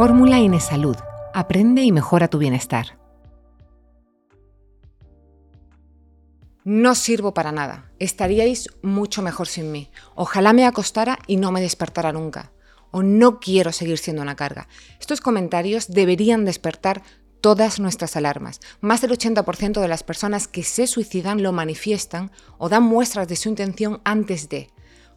Fórmula Inesalud. Aprende y mejora tu bienestar. No sirvo para nada. Estaríais mucho mejor sin mí. Ojalá me acostara y no me despertara nunca. O no quiero seguir siendo una carga. Estos comentarios deberían despertar todas nuestras alarmas. Más del 80% de las personas que se suicidan lo manifiestan o dan muestras de su intención antes de.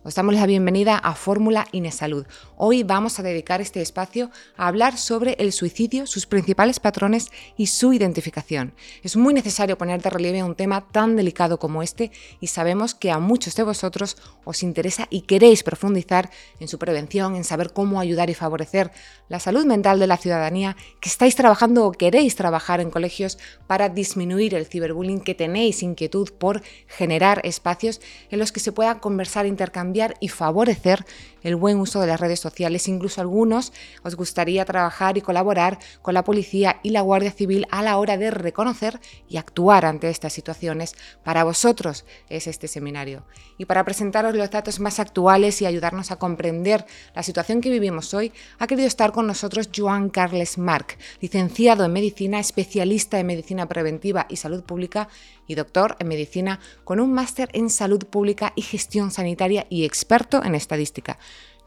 Os damos la bienvenida a Fórmula Inesalud. Hoy vamos a dedicar este espacio a hablar sobre el suicidio, sus principales patrones y su identificación. Es muy necesario poner de relieve un tema tan delicado como este y sabemos que a muchos de vosotros os interesa y queréis profundizar en su prevención, en saber cómo ayudar y favorecer la salud mental de la ciudadanía, que estáis trabajando o queréis trabajar en colegios para disminuir el ciberbullying, que tenéis inquietud por generar espacios en los que se pueda conversar, intercambiar y favorecer el buen uso de las redes sociales. Incluso algunos os gustaría trabajar y colaborar con la policía y la Guardia Civil a la hora de reconocer y actuar ante estas situaciones. Para vosotros es este seminario. Y para presentaros los datos más actuales y ayudarnos a comprender la situación que vivimos hoy, ha querido estar con nosotros Joan Carles Marc, licenciado en medicina, especialista en medicina preventiva y salud pública y doctor en medicina con un máster en salud pública y gestión sanitaria y experto en estadística.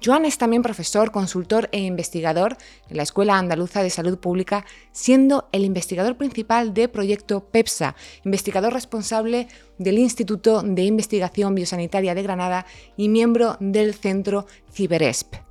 Joan es también profesor, consultor e investigador en la Escuela Andaluza de Salud Pública, siendo el investigador principal de Proyecto PEPSA, investigador responsable del Instituto de Investigación Biosanitaria de Granada y miembro del Centro CiberESP.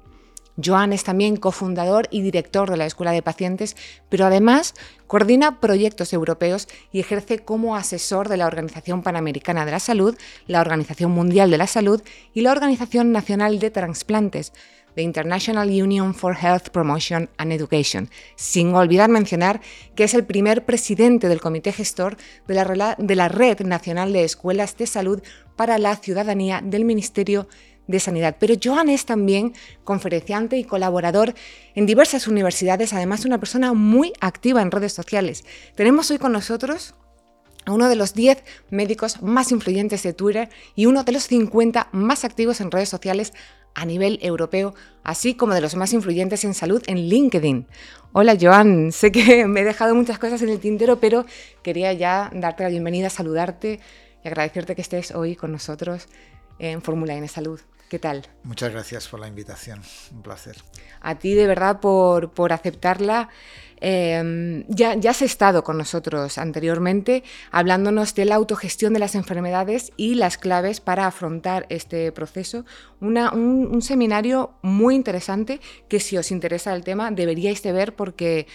Joan es también cofundador y director de la Escuela de Pacientes, pero además coordina proyectos europeos y ejerce como asesor de la Organización Panamericana de la Salud, la Organización Mundial de la Salud y la Organización Nacional de Transplantes, the International Union for Health Promotion and Education, sin olvidar mencionar que es el primer presidente del comité gestor de la, Red Nacional de Escuelas de Salud para la Ciudadanía del Ministerio de Sanidad. Pero Joan es también conferenciante y colaborador en diversas universidades, además una persona muy activa en redes sociales. Tenemos hoy con nosotros a uno de los 10 médicos más influyentes de Twitter y uno de los 50 más activos en redes sociales a nivel europeo, así como de los más influyentes en salud en LinkedIn. Hola Joan, sé que me he dejado muchas cosas en el tintero, pero quería ya darte la bienvenida, saludarte y agradecerte que estés hoy con nosotros en Fórmula N Salud. ¿Qué tal? Muchas gracias por la invitación, un placer. A ti de verdad por, por aceptarla. Em, ya, ya has estado con nosotros anteriormente hablándonos de la autogestión de las enfermedades y las claves para afrontar este proceso. Una, un, un, seminario muy interesante que si os interesa el tema deberíais de ver porque,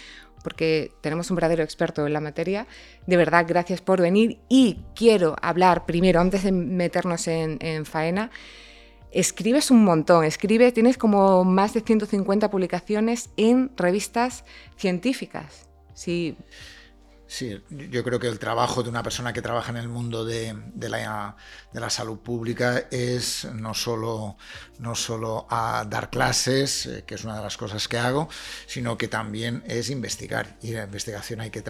porque tenemos un verdadero experto en la materia. De verdad, gracias por venir y quiero hablar primero, antes de meternos en, en faena, escribes un montón, escribes, tienes como más de 150 publicaciones en revistas científicas. Sí. Sí, yo creo que el trabajo de una persona que trabaja en el mundo de, la, salud pública es no solo, no solo a dar clases, eh, que es una de las cosas que hago, sino que también es investigar. Y la investigación hay que,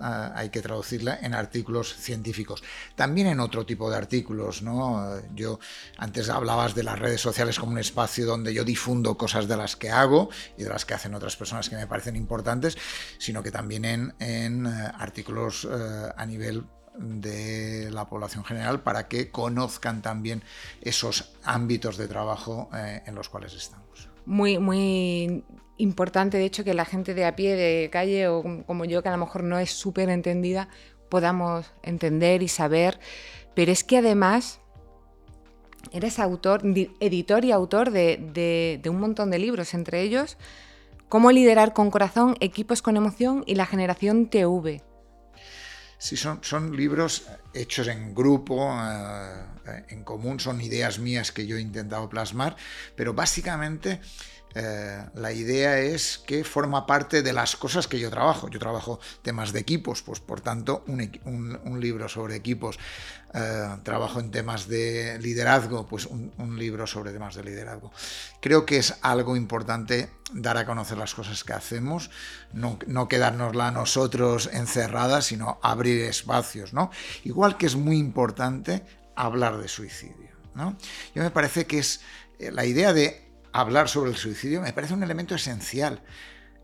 hay que traducirla en artículos científicos. También en otro tipo de artículos. ¿no? Yo antes hablabas de las redes sociales como un espacio donde yo difundo cosas de las que hago y de las que hacen otras personas que me parecen importantes, sino que también en, en eh, artículos eh, a nivel de la población general para que conozcan también esos ámbitos de trabajo eh, en los cuales estamos. Muy, muy importante, de hecho, que la gente de a pie, de calle o como yo, que a lo mejor no es súper entendida, podamos entender y saber. Pero es que además eres autor, editor y autor de, de un montón de libros, entre ellos Cómo liderar con corazón, equipos con emoción y la generación TV. Sí, son, son libros hechos en grupo, eh, en común, son ideas mías que yo he intentado plasmar, pero básicamente eh, la idea es que forma parte de las cosas que yo trabajo. Yo trabajo temas de equipos, pues por tanto un, libro sobre equipos. Eh, trabajo en temas de liderazgo, pues un, libro sobre temas de liderazgo. Creo que es algo importante dar a conocer las cosas que hacemos, no, no quedárnosla nosotros encerradas, sino abrir espacios. ¿no? Igual que es muy importante hablar de suicidio. ¿no? Yo me parece que es eh, la idea de hablar sobre el suicidio me parece un elemento esencial.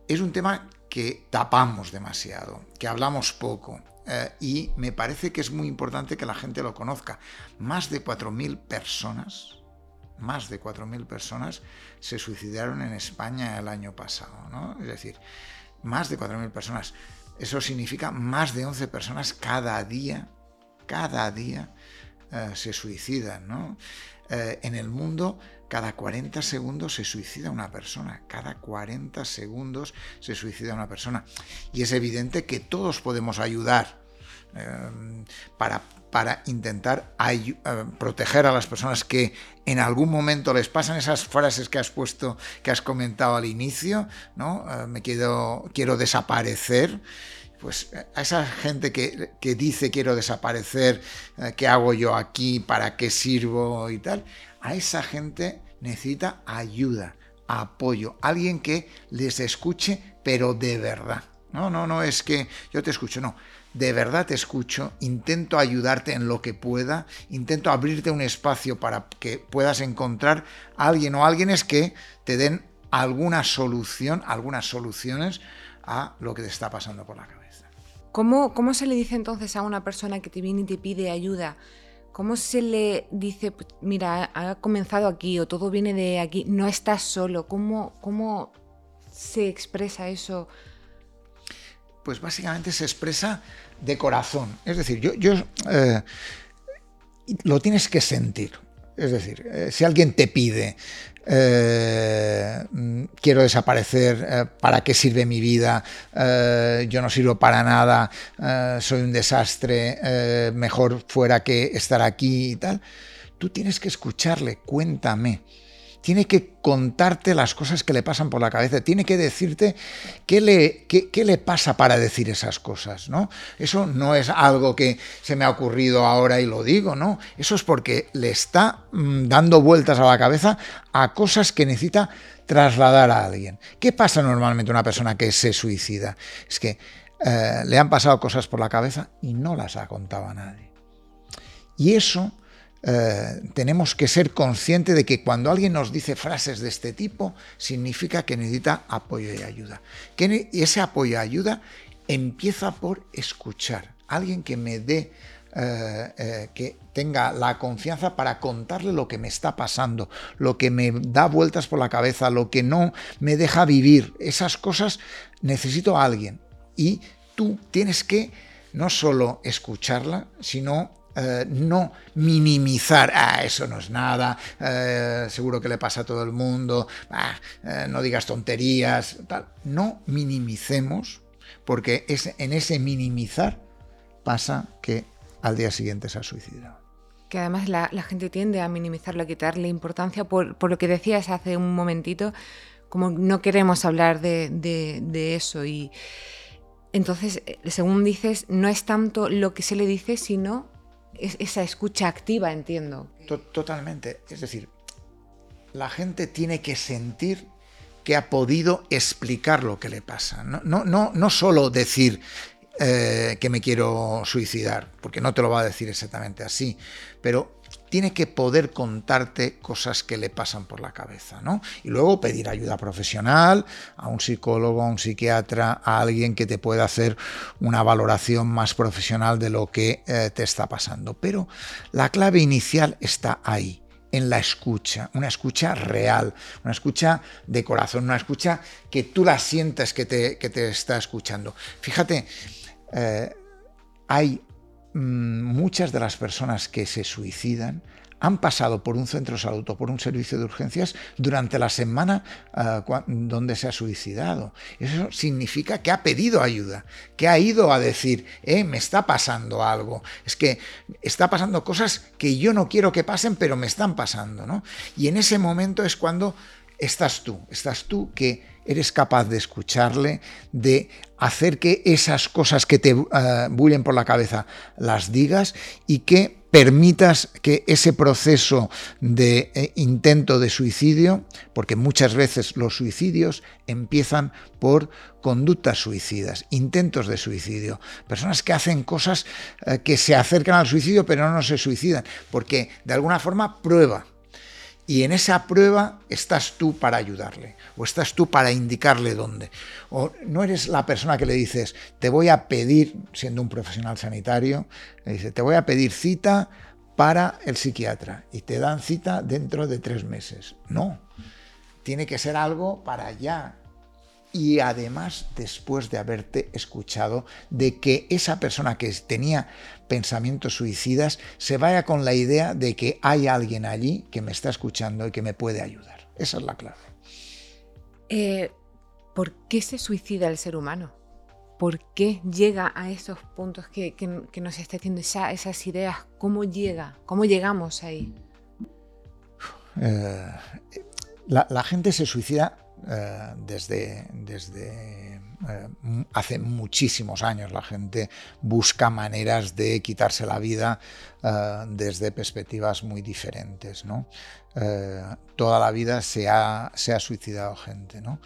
es un tema que tapamos demasiado, que hablamos poco. Eh, y me parece que es muy importante que la gente lo conozca. Más de 4.000 personas, más de 4.000 personas se suicidaron en España el año pasado. ¿no? Es decir, más de 4.000 personas. Eso significa más de 11 personas cada día, cada día eh, se suicidan. ¿no? Eh, en el mundo cada 40 segundos se suicida una persona, cada 40 segundos se suicida una persona. Y es evidente que todos podemos ayudar eh, para, para, intentar eh, proteger a las personas que en algún momento les pasan esas frases que has puesto, que has comentado al inicio, ¿no? me quiero, quiero desaparecer pues a esa gente que, que, dice quiero desaparecer, ¿qué hago yo aquí? ¿Para qué sirvo? y tal, a esa gente necesita ayuda, apoyo, alguien que les escuche, pero de verdad. No, no, no es que yo te escucho, no. De verdad te escucho, intento ayudarte en lo que pueda, intento abrirte un espacio para que puedas encontrar a alguien o alguienes que te den alguna solución, algunas soluciones a lo que te está pasando por la cabeza. ¿Cómo, cómo se le dice entonces a una persona que te viene y te pide ayuda? ¿Cómo se le dice, pues, mira, ha comenzado aquí o todo viene de aquí, no estás solo? ¿Cómo, cómo se expresa eso? Pues básicamente se expresa de corazón. Es decir, yo, eh, lo tienes que sentir. Es decir, eh, si alguien te pide, eh, quiero desaparecer, eh, ¿para qué sirve mi vida? yo no sirvo para nada, soy un desastre, mejor fuera que estar aquí y tal. Tú tienes que escucharle, cuéntame tiene que contarte las cosas que le pasan por la cabeza, tiene que decirte qué le, qué, le pasa para decir esas cosas, ¿no? Eso no es algo que se me ha ocurrido ahora y lo digo, ¿no? Eso es porque le está mm, dando vueltas a la cabeza a cosas que necesita trasladar a alguien. ¿Qué pasa normalmente a una persona que se suicida? Es que eh, le han pasado cosas por la cabeza y no las ha contado a nadie. Y eso eh, tenemos que ser conscientes de que cuando alguien nos dice frases de este tipo, significa que necesita apoyo y ayuda. Que ese apoyo y ayuda empieza por escuchar. Alguien que me dé, eh, eh, que tenga la confianza para contarle lo que me está pasando, lo que me da vueltas por la cabeza, lo que no me deja vivir. Esas cosas necesito a alguien. Y tú tienes que no solo escucharla, sino eh, no minimizar, ah, eso no es nada, eh, seguro que le pasa a todo el mundo, ah, eh, no digas tonterías, tal. No minimicemos, porque es, en ese minimizar pasa que al día siguiente se ha suicidado. Que además la, gente tiende a minimizarlo, a quitarle importancia por, lo que decías hace un momentito, como no queremos hablar de, de eso y... Entonces, según dices, no es tanto lo que se le dice, sino esa escucha activa, entiendo. Totalmente. Es decir, la gente tiene que sentir que ha podido explicar lo que le pasa. No, no, no, no solo decir eh, que me quiero suicidar, porque no te lo va a decir exactamente así, pero tiene que poder contarte cosas que le pasan por la cabeza, ¿no? Y luego pedir ayuda profesional, a un psicólogo, a un psiquiatra, a alguien que te pueda hacer una valoración más profesional de lo que eh, te está pasando. Pero la clave inicial está ahí en la escucha, una escucha real, una escucha de corazón, una escucha que tú la sientas que te, que te está escuchando. Fíjate, eh, hay muchas de las personas que se suicidan han pasado por un centro de salud o por un servicio de urgencias durante la semana ah, donde se ha suicidado. Eso significa que ha pedido ayuda, que ha ido a decir, eh, me está pasando algo, es que está pasando cosas que yo no quiero que pasen, pero me están pasando. ¿no? Y en ese momento es cuando estás tú, estás tú que eres capaz de escucharle, de hacer que esas cosas que te uh, bullen por la cabeza las digas y que permitas que ese proceso de eh, intento de suicidio, porque muchas veces los suicidios empiezan por conductas suicidas, intentos de suicidio, personas que hacen cosas eh, que se acercan al suicidio pero no se suicidan, porque de alguna forma prueba Y en esa prueba estás tú para ayudarle, o estás tú para indicarle dónde. O no eres la persona que le dices, te voy a pedir, siendo un profesional sanitario, le dice, te voy a pedir cita para el psiquiatra y te dan cita dentro de tres meses. No, tiene que ser algo para allá, y además después de haberte escuchado de que esa persona que tenía pensamientos suicidas se vaya con la idea de que hay alguien allí que me está escuchando y que me puede ayudar. Esa es la clave. Eh, ¿Por qué se suicida el ser humano? ¿Por qué llega a esos puntos que, nos está haciendo esas ideas? ¿Cómo llega? ¿Cómo llegamos ahí? Eh, la gente se suicida eh, desde, desde eh, hace muchísimos años la gente busca maneras de quitarse la vida eh, desde perspectivas muy diferentes. ¿no? toda la vida se ha, se ha suicidado gente. ¿no?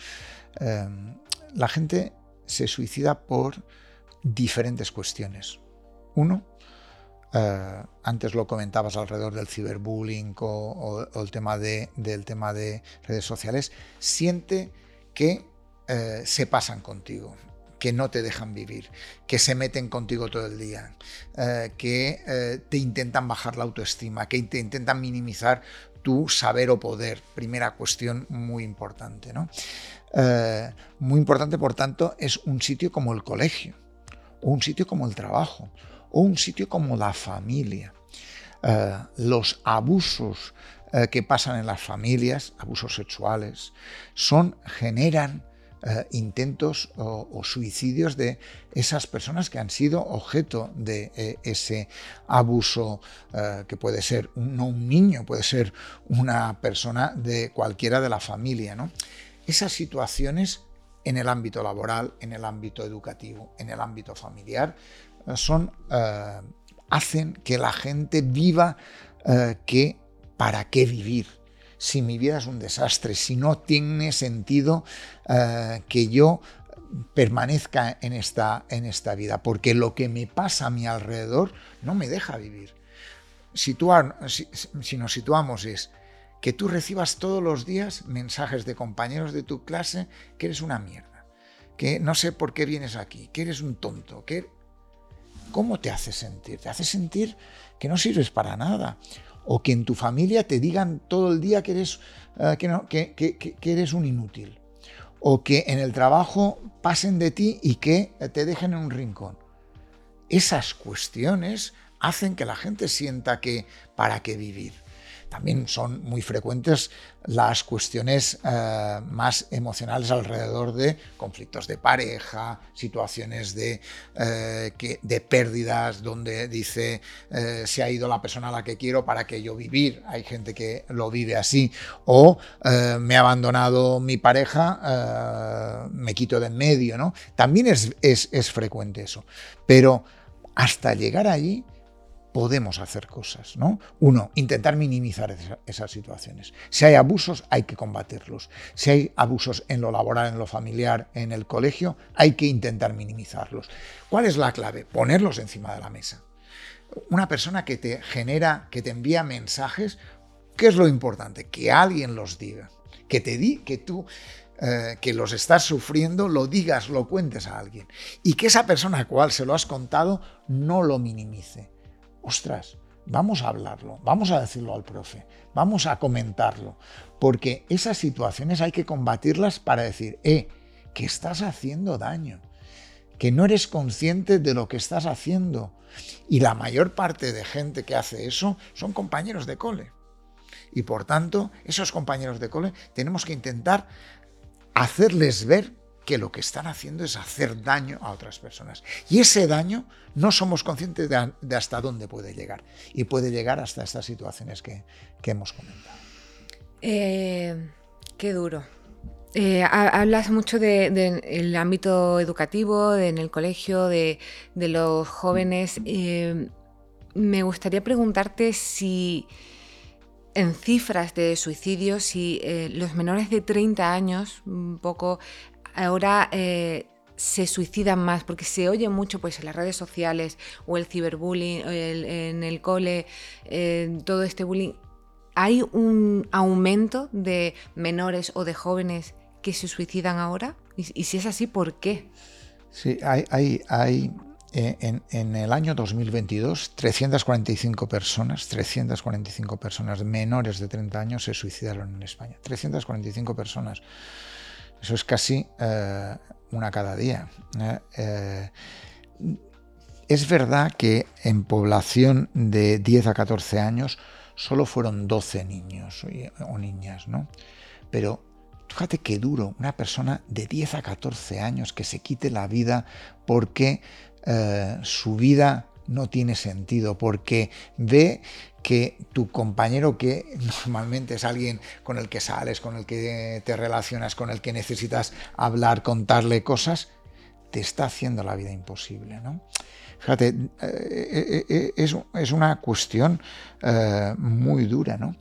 la gente se suicida por diferentes cuestiones. Uno, eh, antes lo comentabas alrededor del ciberbullying o, el tema de, del tema de redes sociales, siente que eh, se pasan contigo, que no te dejan vivir, que se meten contigo todo el día, eh, que te intentan bajar la autoestima, que te intentan minimizar tu saber o poder. Primera cuestión muy importante. ¿no? muy importante, por tanto, es un sitio como el colegio o un sitio como el trabajo o un sitio como la familia. Eh, los abusos eh, que pasan en las familias, abusos sexuales, son, generan eh, intentos o, suicidios de esas personas que han sido objeto de ese abuso, que puede ser no un niño, puede ser una persona de cualquiera de la familia. ¿no? Esas situaciones en el ámbito laboral, en el ámbito educativo, en el ámbito familiar, son, eh, hacen que la gente viva eh, que para qué vivir. Si mi vida es un desastre, si no tiene sentido eh, que yo permanezca en esta, en esta vida, porque lo que me pasa a mi alrededor no me deja vivir. Situar, si, si nos situamos es que tú recibas todos los días mensajes de compañeros de tu clase que eres una mierda, que no sé por qué vienes aquí, que eres un tonto, que ¿Cómo te hace sentir? Te hace sentir que no sirves para nada. O que en tu familia te digan todo el día que eres, eh, que, eres un inútil. O que en el trabajo pasen de ti y que te dejen en un rincón. Esas cuestiones hacen que la gente sienta que para qué vivir. También son muy frecuentes las cuestiones eh, más emocionales alrededor de conflictos de pareja, situaciones de, eh, pérdidas donde dice eh, se ha ido la persona a la que quiero para que yo vivir. Hay gente que lo vive así. O me ha abandonado mi pareja, me quito de en medio. ¿no? También es frecuente eso. Pero hasta llegar allí podemos hacer cosas, ¿no? Uno, intentar minimizar esas situaciones. Si hay abusos, hay que combatirlos. Si hay abusos en lo laboral, en lo familiar, en el colegio, hay que intentar minimizarlos. ¿Cuál es la clave? Ponerlos encima de la mesa. Una persona que te genera, que te envía mensajes, ¿qué es lo importante? Que alguien los diga. Que te di, que tú eh, que los estás sufriendo, lo digas, lo cuentes a alguien. Y que esa persona a cual se lo has contado no lo minimice ostras, vamos a hablarlo, vamos a decirlo al profe, vamos a comentarlo, porque esas situaciones hay que combatirlas para decir, eh, que estás haciendo daño, que no eres consciente de lo que estás haciendo. Y la mayor parte de gente que hace eso son compañeros de cole. Y por tanto, esos compañeros de cole tenemos que intentar hacerles ver que lo que están haciendo es hacer daño a otras personas. Y ese daño no somos conscientes de, hasta dónde puede llegar. Y puede llegar hasta estas situaciones que, hemos comentado. Eh, qué duro. Eh, hablas mucho del ámbito educativo, en el colegio, de, los jóvenes. Eh, me gustaría preguntarte si en cifras de suicidios, si los menores de 30 años, un poco ahora eh, se suicidan más, porque se oye mucho pues, en las redes sociales o el ciberbullying, en el cole, todo este bullying. ¿hay un aumento de menores o de jóvenes que se suicidan ahora? Y, si es así, ¿por qué? Sí, hay, hay, hay eh, en, el año 2022 345 personas, 345 personas menores de 30 años se suicidaron en España. 345 personas. Eso es casi eh, una cada día. ¿eh? es verdad que en población de 10 a 14 años solo fueron 12 niños o niñas, ¿no? Pero fíjate qué duro una persona de 10 a 14 años que se quite la vida porque eh, su vida no tiene sentido, porque ve que tu compañero, que normalmente es alguien con el que sales, con el que te relacionas, con el que necesitas hablar, contarle cosas, te está haciendo la vida imposible. ¿no? Fíjate, eh, eh, es, una cuestión muy dura. ¿no?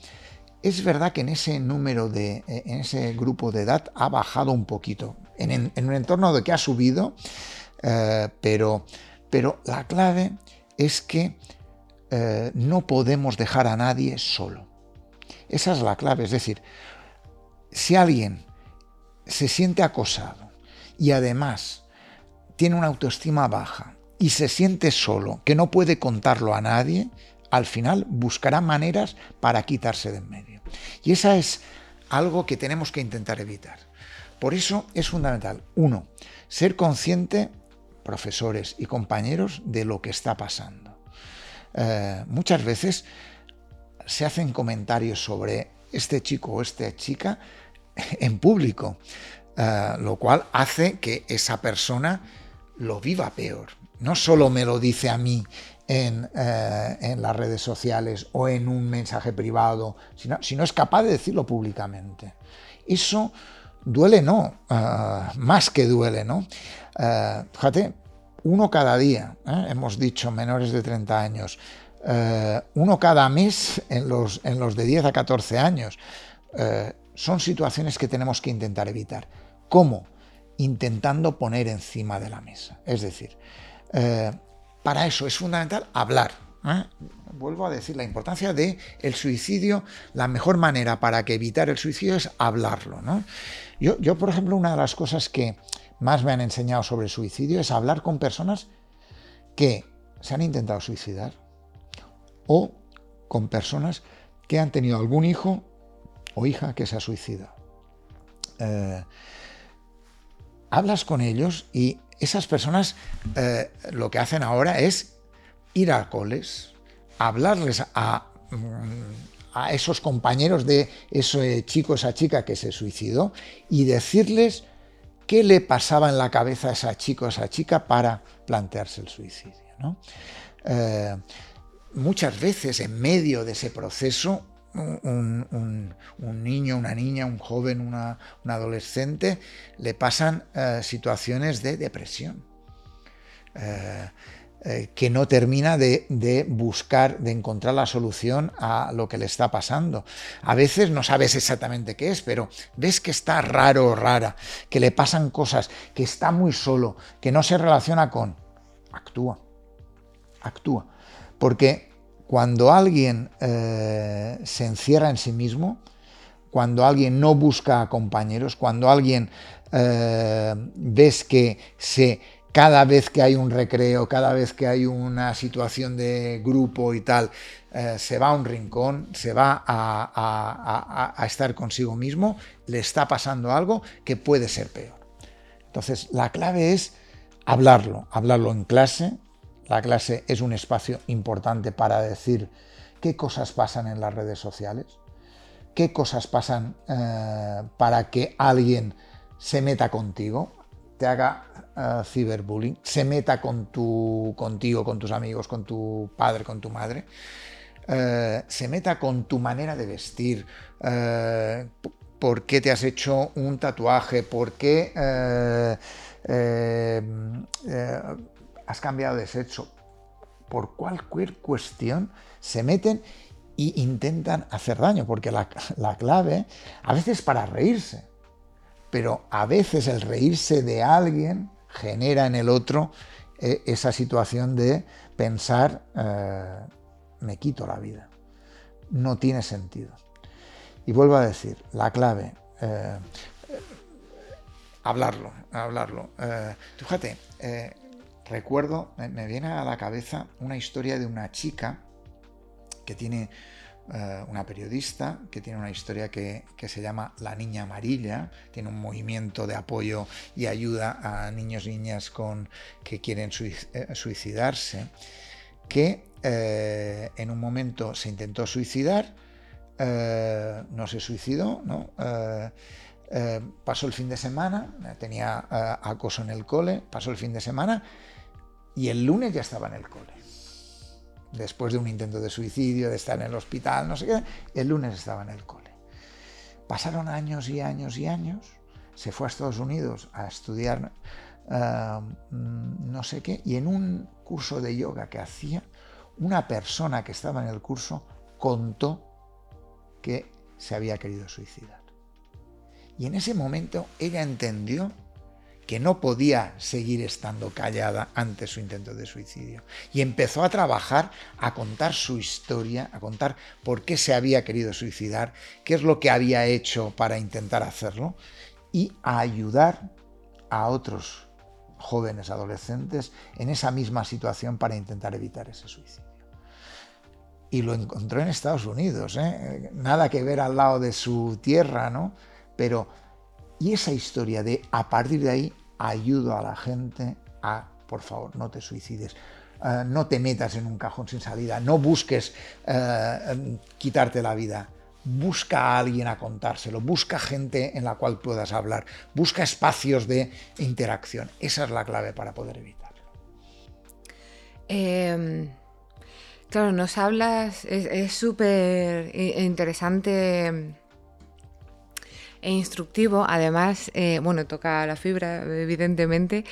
Es verdad que en ese número de, en ese grupo de edad ha bajado un poquito, en, un entorno de que ha subido, eh, pero, pero la clave es que eh, no podemos dejar a nadie solo. Esa es la clave, es decir, si alguien se siente acosado y además tiene una autoestima baja y se siente solo, que no puede contarlo a nadie, al final buscará maneras para quitarse de en medio. Y esa es algo que tenemos que intentar evitar. Por eso es fundamental, uno, ser consciente, profesores y compañeros, de lo que está pasando. Eh, muchas veces se hacen comentarios sobre este chico o esta chica en público, eh, lo cual hace que esa persona lo viva peor. No solo me lo dice a mí eh, en, las redes sociales o en un mensaje privado, sino, si no es capaz de decirlo públicamente. Eso duele, no, eh, más que duele, ¿no? Eh, fíjate, uno cada día, hemos dicho menores de 30 años, uno cada mes en los, en los de 10 a 14 años. son situaciones que tenemos que intentar evitar. ¿Cómo? Intentando poner encima de la mesa. Es decir, para eso es fundamental hablar. ¿Eh? Vuelvo a decir la importancia de el suicidio. La mejor manera para que evitar el suicidio es hablarlo. Yo, yo, por ejemplo, una de las cosas que más me han enseñado sobre suicidio es hablar con personas que se han intentado suicidar o con personas que han tenido algún hijo o hija que se ha suicidado. Eh, hablas con ellos y esas personas eh, lo que hacen ahora es ir a coles, hablarles a, a esos compañeros de ese chico, esa chica que se suicidó y decirles qué le pasaba en la cabeza a esa chico, esa chica para plantearse el suicidio. Eh, muchas veces en medio de ese proceso un, niño, una niña, un joven, una, un adolescente, le pasan eh, situaciones de depresión. Eh, eh, que no termina de, buscar, de encontrar la solución a lo que le está pasando. A veces no sabes exactamente qué es, pero ves que está raro o rara, que le pasan cosas, que está muy solo, que no se relaciona con... Actúa, actúa. Porque cuando alguien eh, se encierra en sí mismo, cuando alguien no busca compañeros, cuando alguien eh, ves que se, cada vez que hay un recreo, cada vez que hay una situación de grupo y tal, eh, se va a un rincón, se va a, estar consigo mismo, le está pasando algo que puede ser peor. Entonces, la clave es hablarlo, hablarlo en clase, la clase es un espacio importante para decir qué cosas pasan en las redes sociales, qué cosas pasan eh, para que alguien se meta contigo, te haga eh, ciberbullying, se meta con tu, contigo, con tus amigos, con tu padre, con tu madre, eh, se meta con tu manera de vestir, por qué te has hecho un tatuaje, por qué has cambiado de sexo, por cualquier cuestión se meten e intentan hacer daño, porque la, clave a veces para reírse, pero a veces el reírse de alguien genera en el otro eh, esa situación de pensar, eh, me quito la vida. No tiene sentido. Y vuelvo a decir, la clave, eh, hablarlo, hablarlo. Fíjate, recuerdo, me, viene a la cabeza una historia de una chica que tiene una periodista que tiene una historia que, se llama La Niña Amarilla, tiene un movimiento de apoyo y ayuda a niños y niñas con, que quieren suicidarse, que en un momento se intentó suicidar, eh, no se suicidó, ¿no? Eh, eh, pasó el fin de semana, tenía acoso en el cole, pasó el fin de semana y el lunes ya estaba en el cole. Después de un intento de suicidio, de estar en el hospital, no sé qué, el lunes estaba en el cole. Pasaron años y años y años, se fue a Estados Unidos a estudiar no sé qué, y en un curso de yoga que hacía, una persona que estaba en el curso contó que se había querido suicidar. Y en ese momento ella entendió que no podía seguir estando callada ante su intento de suicidio. Y empezó a trabajar, a contar su historia, a contar por qué se había querido suicidar, qué es lo que había hecho para intentar hacerlo, y a ayudar a otros jóvenes adolescentes en esa misma situación para intentar evitar ese suicidio y lo encontró en Estados Unidos, ¿eh? nada que ver al lado de su tierra, ¿no? Pero, y esa historia de a partir de ahí ayudo a la gente a, por favor, no te suicides, eh, no te metas en un cajón sin salida, no busques eh, quitarte la vida, busca a alguien a contárselo, busca gente en la cual puedas hablar, busca espacios de interacción. Esa es la clave para poder evitarlo. Em, Claro, nos hablas, es súper interesante e instructivo. Además, eh, bueno, toca la fibra, evidentemente.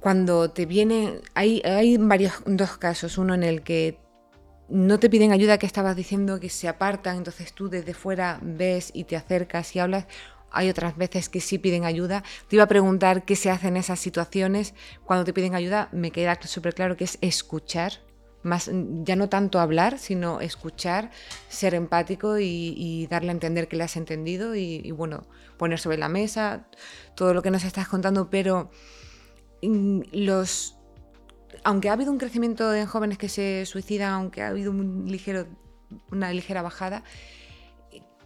Cuando te viene, hay, hay varios, dos casos. Uno en el que no te piden ayuda, que estabas diciendo que se apartan, entonces tú desde fuera ves y te acercas y hablas. Hay otras veces que sí piden ayuda. Te iba a preguntar qué se hace en esas situaciones. Cuando te piden ayuda, me queda súper claro que es escuchar más, ya no tanto hablar, sino escuchar, ser empático y, darle a entender que le has entendido y, bueno, poner sobre la mesa todo lo que nos estás contando, pero mm, los aunque ha habido un crecimiento en jóvenes que se suicidan, aunque ha habido un ligero, una ligera bajada,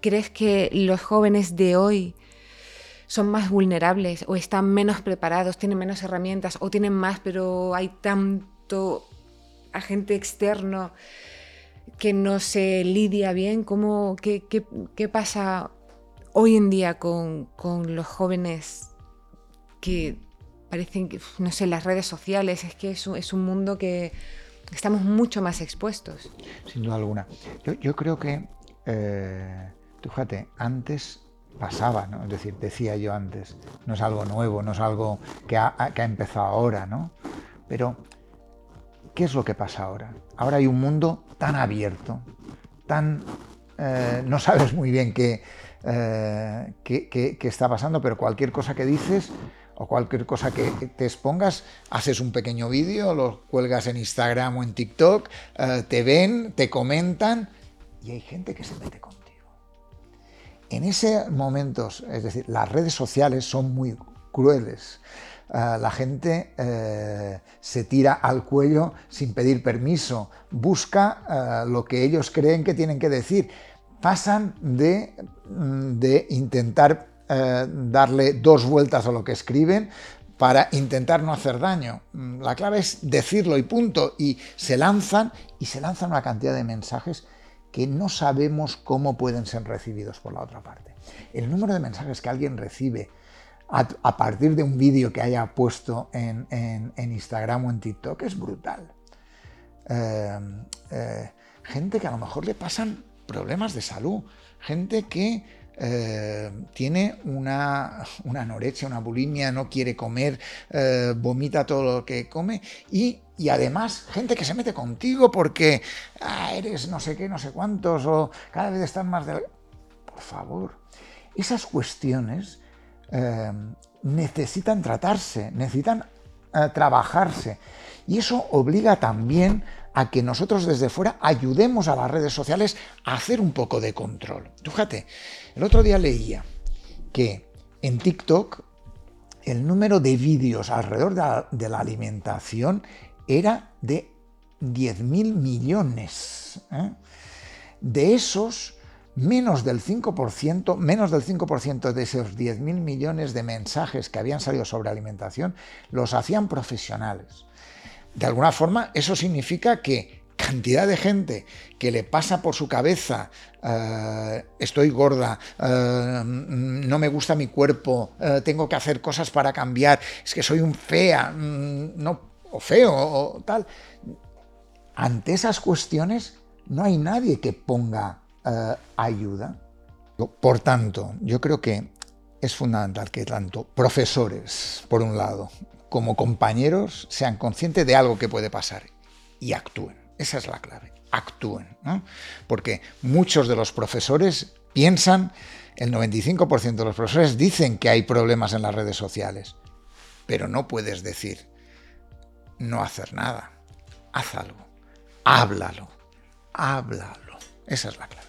¿crees que los jóvenes de hoy son más vulnerables o están menos preparados, tienen menos herramientas o tienen más, pero hay tanto agente externo que no se lidia bien? ¿Cómo, qué, pasa hoy en día con, los jóvenes que parecen que, no sé, las redes sociales? Es que es un, mundo que estamos mucho más expuestos. Sin duda alguna. Yo, creo que, eh, fíjate, antes pasaba, ¿no? Es decir, decía yo antes, no es algo nuevo, no es algo que ha, que ha empezado ahora, ¿no? Pero ¿Qué es lo que pasa ahora? Ahora hay un mundo tan abierto, tan... Eh, no sabes muy bien eh, qué, qué, está pasando, pero cualquier cosa que dices o cualquier cosa que te expongas, haces un pequeño vídeo, lo cuelgas en Instagram o en TikTok, eh, te ven, te comentan y hay gente que se mete contigo. En ese momentos, es decir, las redes sociales son muy crueles. Eh, la gente eh, se tira al cuello sin pedir permiso, busca eh, lo que ellos creen que tienen que decir. Pasan de, mm, de intentar darle dos vueltas a lo que escriben para intentar no hacer daño. Mm, la clave es decirlo y punto. Y se lanzan y se lanzan una cantidad de mensajes que no sabemos cómo pueden ser recibidos por la otra parte. El número de mensajes que alguien recibe a, partir de un vídeo que haya puesto en, Instagram o en TikTok es brutal. Eh, eh, gente que a lo mejor le pasan problemas de salud, gente que eh, tiene una, anorexia, una bulimia, no quiere comer, vomita todo lo que come y, además gente que se mete contigo porque ah, eres no sé qué, no sé cuántos o cada vez están más de... Por favor, esas cuestiones Em, necesitan tratarse, necesitan eh, trabajarse. Y eso obliga también a que nosotros desde fuera ayudemos a las redes sociales a hacer un poco de control. Fíjate, el otro día leía que en TikTok el número de vídeos alrededor de la, alimentación era de 10.000 millones. ¿eh? De esos, menos del 5%, menos del 5% de esos 10.000 millones de mensajes que habían salido sobre alimentación los hacían profesionales. De alguna forma, eso significa que cantidad de gente que le pasa por su cabeza, eh, estoy gorda, eh, no me gusta mi cuerpo, eh, tengo que hacer cosas para cambiar, es que soy un fea, mm, no, o feo, o tal. Ante esas cuestiones no hay nadie que ponga ayuda. Por tanto, yo creo que es fundamental que tanto profesores, por un lado, como compañeros sean conscientes de algo que puede pasar y actúen. Esa es la clave, actúen. Porque muchos de los profesores piensan, el 95% de los profesores dicen que hay problemas en las redes sociales, pero no puedes decir no hacer nada. Haz algo, háblalo, háblalo. Esa es la clave.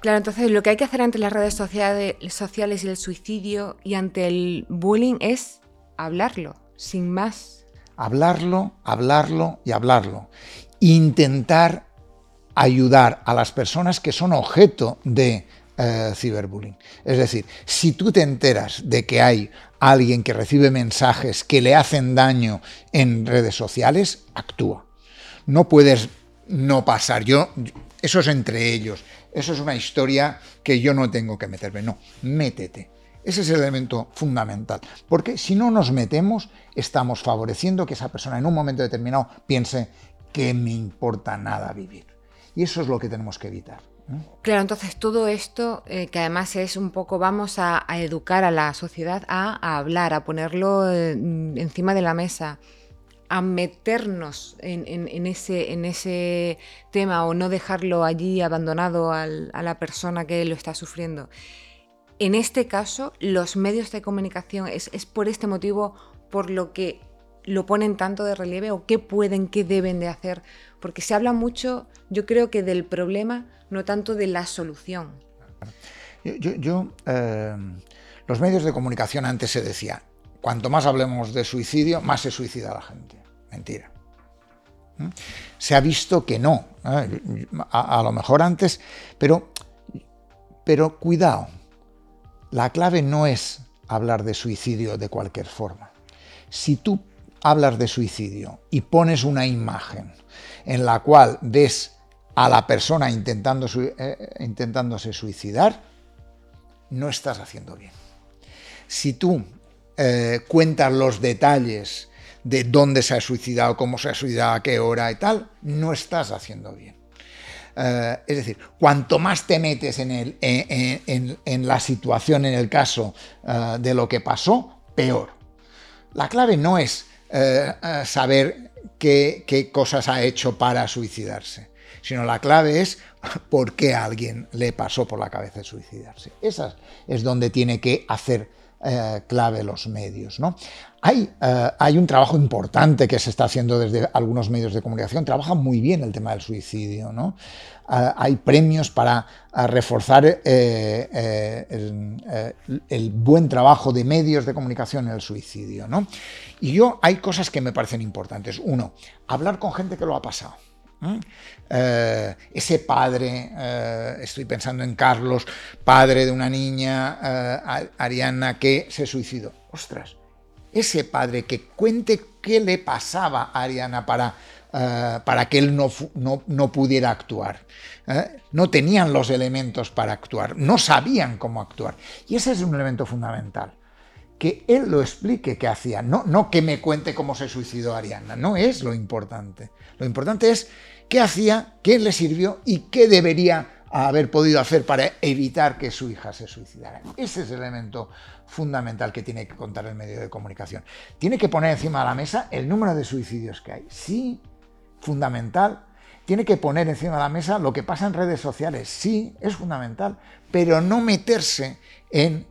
Claro, entonces lo que hay que hacer ante las redes sociales y el suicidio y ante el bullying es hablarlo, sin más. Hablarlo, hablarlo y hablarlo intentar ayudar a las personas que son objeto de eh, ciberbullying. Es decir, si tú te enteras de que hay alguien que recibe mensajes que le hacen daño en redes sociales, actúa. No puedes no pasar. Yo, eso es entre ellos. Eso es una historia que yo no tengo que meterme. No, métete. Ese es el elemento fundamental, porque si no nos metemos, estamos favoreciendo que esa persona en un momento determinado piense que me importa nada vivir. Y eso es lo que tenemos que evitar. Claro, entonces todo esto, eh, que además es un poco, vamos a, educar a la sociedad a, hablar, a ponerlo eh, encima de la mesa, a meternos en, ese, tema o no dejarlo allí abandonado a la persona que lo está sufriendo. En este caso, los medios de comunicación es, es por este motivo por lo que lo ponen tanto de relieve o qué pueden, qué deben de hacer, porque se habla mucho, yo creo que del problema, no tanto de la solución. Yo, eh, los medios de comunicación antes se decía, cuanto más hablemos de suicidio, más se suicida la gente. Mentira. ¿Mm? Se ha visto que no, a, lo mejor antes, pero, pero cuidado, la clave no es hablar de suicidio de cualquier forma. Si tú hablas de suicidio y pones una imagen en la cual ves a la persona intentando eh, intentándose suicidar, no estás haciendo bien. Si tú eh, cuentas los detalles de dónde se ha suicidado, cómo se ha suicidado, a qué hora y tal, no estás haciendo bien. Eh, es decir, cuanto más te metes en, el, en, la situación, en el caso de lo que pasó, peor. La clave no es eh, saber qué, qué cosas ha hecho para suicidarse, sino la clave es por qué a alguien le pasó por la cabeza suicidarse. Esa es donde tiene que hacer eh, clave los medios. ¿no? Hay, eh, hay, un trabajo importante que se está haciendo desde algunos medios de comunicación, trabajan muy bien el tema del suicidio. ¿no? Eh, hay premios para reforzar el, el, buen trabajo de medios de comunicación en el suicidio. ¿no? Y yo hay cosas que me parecen importantes. Uno, hablar con gente que lo ha pasado. Eh, ese padre, eh, estoy pensando en Carlos, padre de una niña, eh, Ariana, que se suicidó. Ostras, ese padre que cuente qué le pasaba a Ariana para, para que él no, no, no pudiera actuar. No tenían los elementos para actuar, no sabían cómo actuar. Y ese es un elemento fundamental que él lo explique qué hacía, no, no que me cuente cómo se suicidó Ariana, no es lo importante. Lo importante es qué hacía, qué le sirvió y qué debería haber podido hacer para evitar que su hija se suicidara. Ese es el elemento fundamental que tiene que contar el medio de comunicación. Tiene que poner encima de la mesa el número de suicidios que hay. Sí, fundamental. Tiene que poner encima de la mesa lo que pasa en redes sociales. Sí, es fundamental. Pero no meterse en,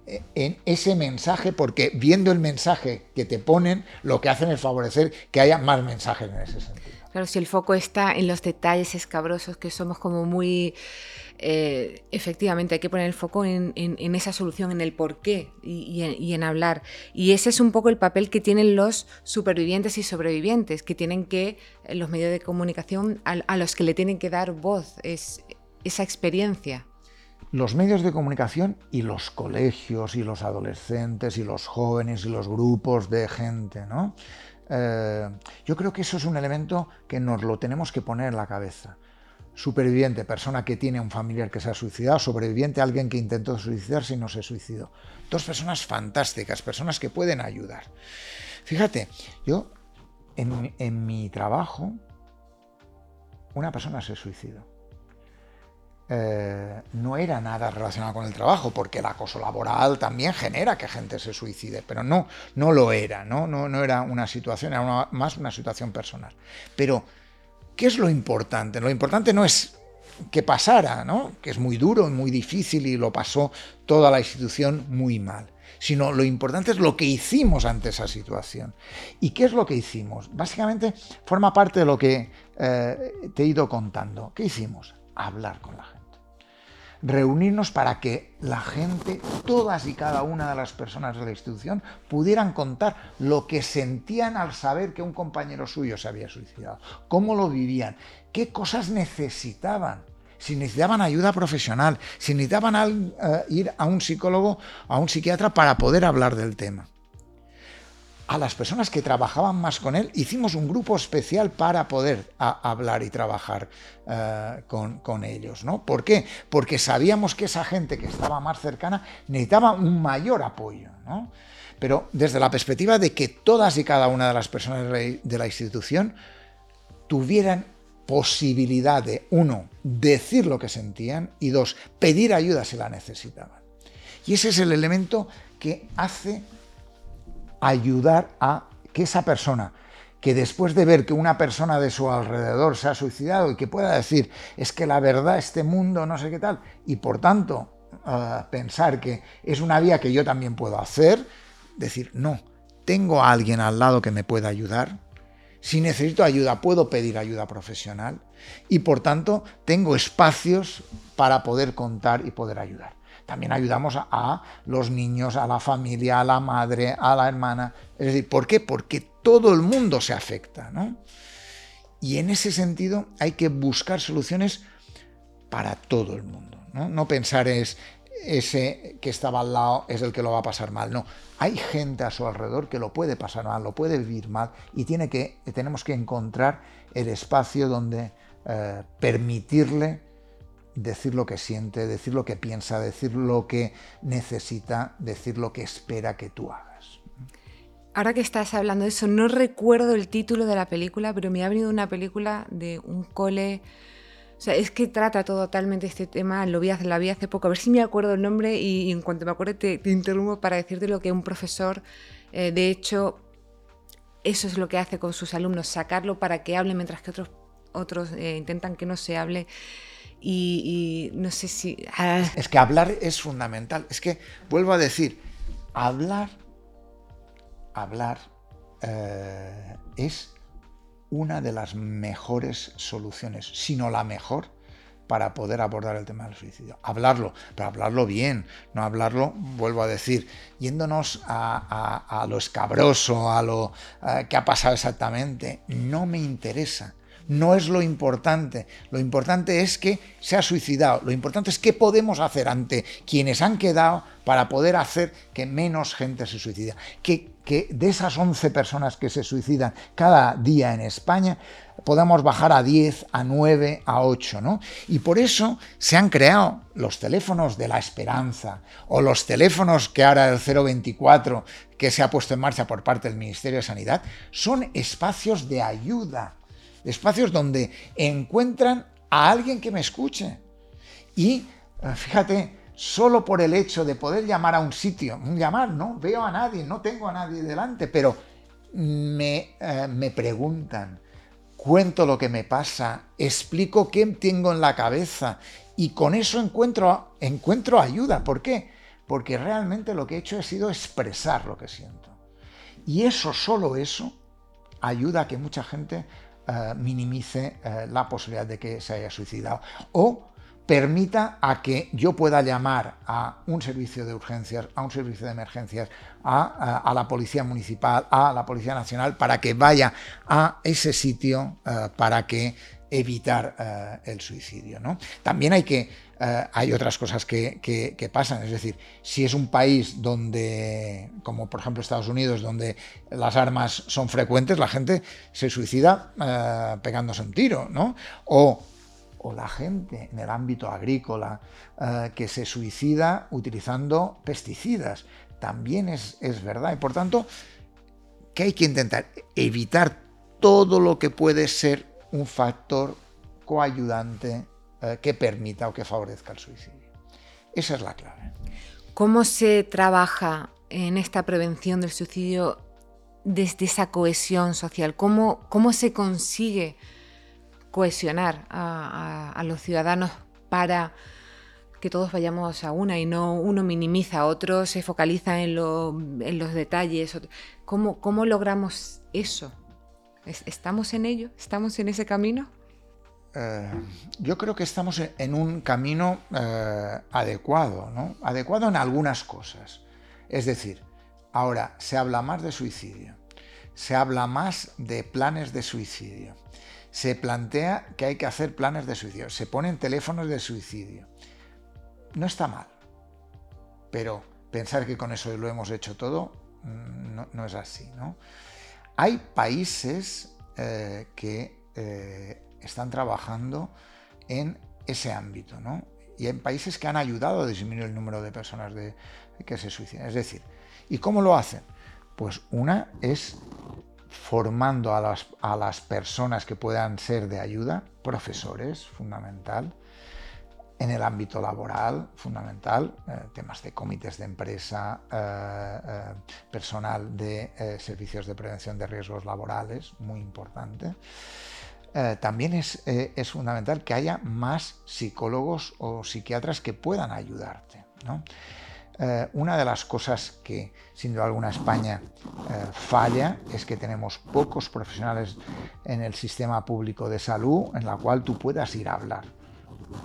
ese mensaje, porque viendo el mensaje que te ponen, lo que hacen es favorecer que haya más mensajes en ese sentido. Claro, si el foco está en los detalles escabrosos, que somos como muy... Eh, efectivamente, hay que poner el foco en, esa solución, en el porqué y, y, en, hablar. Y ese es un poco el papel que tienen los supervivientes y sobrevivientes, que tienen que, eh, los medios de comunicación, a, los que le tienen que dar voz, es esa experiencia. Los medios de comunicación y los colegios y los adolescentes y los jóvenes y los grupos de gente, ¿no? Eh, yo creo que eso es un elemento que nos lo tenemos que poner en la cabeza. Superviviente, persona que tiene un familiar que se ha suicidado, sobreviviente, alguien que intentó suicidarse y no se suicidó. Dos personas fantásticas, personas que pueden ayudar. Fíjate, yo en, en mi trabajo, una persona se suicidó. Eh, no era nada relacionado con el trabajo, porque el acoso laboral también genera que gente se suicide, pero no, no lo era, no, no, era una situación, era más una situación personal. Pero, ¿qué es lo importante? Lo importante no es que pasara, que es muy duro y muy difícil y lo pasó toda la institución muy mal, sino lo importante es lo que hicimos ante esa situación. ¿Y qué es lo que hicimos? Básicamente forma parte de lo que eh, te he ido contando. ¿Qué hicimos? Hablar con la gente reunirnos para que la gente, todas y cada una de las personas de la institución, pudieran contar lo que sentían al saber que un compañero suyo se había suicidado, cómo lo vivían, qué cosas necesitaban si necesitaban ayuda profesional, si necesitaban eh, ir a un psicólogo, a un psiquiatra para poder hablar del tema a las personas que trabajaban más con él, hicimos un grupo especial para poder hablar y trabajar eh, con, ellos. ¿no? ¿Por qué? Porque sabíamos que esa gente que estaba más cercana necesitaba un mayor apoyo. Pero desde la perspectiva de que todas y cada una de las personas de la institución tuvieran posibilidad de, uno, decir lo que sentían y dos, pedir ayuda si la necesitaban. Y ese es el elemento que hace ayudar a que esa persona, que después de ver que una persona de su alrededor se ha suicidado y que pueda decir, es que la verdad, este mundo, no sé qué tal, y por tanto ah, pensar que es una vía que yo también puedo hacer, decir, no, tengo a alguien al lado que me pueda ayudar, si necesito ayuda puedo pedir ayuda profesional y por tanto tengo espacios para poder contar y poder ayudar también ayudamos a, los niños, a la familia, a la madre, a la hermana. Es decir, ¿por qué? Porque todo el mundo se afecta, ¿no? Y en ese sentido hay que buscar soluciones para todo el mundo, ¿no? No pensar es ese que estaba al lado es el que lo va a pasar mal, no. Hay gente a su alrededor que lo puede pasar mal, lo puede vivir mal y tiene que, tenemos que encontrar el espacio donde eh, permitirle decir lo que siente, decir lo que piensa, decir lo que necesita, decir lo que espera que tú hagas. Ahora que estás hablando de eso, no recuerdo el título de la película, pero me ha venido una película de un cole. O sea, es que trata totalmente este tema, lo vi, la vi hace poco, a ver si me acuerdo el nombre y, en cuanto me acuerde te, interrumpo para decirte lo que un profesor, eh, de hecho, eso es lo que hace con sus alumnos, sacarlo para que hable mientras que otros, otros eh, intentan que no se hable y, no sé si... Ah. Es que hablar es fundamental. Es que, vuelvo a decir, hablar, hablar eh, es una de las mejores soluciones, si no la mejor, para poder abordar el tema del suicidio. Hablarlo, pero hablarlo bien, no hablarlo, vuelvo a decir, yéndonos a, lo escabroso, a lo eh, que ha pasado exactamente, no me interesa no es lo importante. Lo importante es que se ha suicidado. Lo importante es qué podemos hacer ante quienes han quedado para poder hacer que menos gente se suicida. Que, que de esas 11 personas que se suicidan cada día en España, podamos bajar a 10, a 9, a 8, ¿no? Y por eso se han creado los teléfonos de la esperanza o los teléfonos que ahora el 024 que se ha puesto en marcha por parte del Ministerio de Sanidad, son espacios de ayuda espacios donde encuentran a alguien que me escuche. Y eh, fíjate, solo por el hecho de poder llamar a un sitio, llamar, no veo a nadie, no tengo a nadie delante, pero me, eh, me preguntan, cuento lo que me pasa, explico qué tengo en la cabeza y con eso encuentro, encuentro ayuda. ¿Por qué? Porque realmente lo que he hecho ha sido expresar lo que siento. Y eso, solo eso, ayuda a que mucha gente eh, minimice eh, la posibilidad de que se haya suicidado. O permita a que yo pueda llamar a un servicio de urgencias, a un servicio de emergencias, a, la policía municipal, a la policía nacional, para que vaya a ese sitio eh, para que evitar el suicidio. ¿no? También hay que eh, hay otras cosas que, pasan. Es decir, si es un país donde, como por ejemplo Estados Unidos, donde las armas son frecuentes, la gente se suicida eh, pegándose un tiro, ¿no? O, la gente en el ámbito agrícola eh, que se suicida utilizando pesticidas. También es, es verdad. Y por tanto, que hay que intentar evitar todo lo que puede ser un factor coayudante eh, que permita o que favorezca el suicidio. Esa es la clave. ¿Cómo se trabaja en esta prevención del suicidio desde esa cohesión social? ¿Cómo, cómo se consigue cohesionar a, los ciudadanos para que todos vayamos a una y no uno minimiza a otro, se focaliza en, los detalles? ¿Cómo, ¿Cómo logramos eso? ¿Estamos en ello? ¿Estamos en ese camino? Eh, yo creo que estamos en un camino eh, adecuado, ¿no? Adecuado en algunas cosas. Es decir, ahora se habla más de suicidio, se habla más de planes de suicidio, se plantea que hay que hacer planes de suicidio, se ponen teléfonos de suicidio. No está mal, pero pensar que con eso lo hemos hecho todo mm, no, es así, ¿no? Hay países eh, que están trabajando en ese ámbito, ¿no? Y en países que han ayudado a disminuir el número de personas de, que se suicidan. Es decir, ¿y cómo lo hacen? Pues una es formando a las, a las personas que puedan ser de ayuda, profesores, fundamental, en el ámbito laboral, fundamental, eh, temas de comités de empresa, eh, eh, personal de servicios de prevención de riesgos laborales, muy importante. También es, fundamental que haya más psicólogos o psiquiatras que puedan ayudarte. Eh, una de las cosas que sin duda alguna España falla es que tenemos pocos profesionales en el sistema público de salud en la cual tú puedas ir a hablar.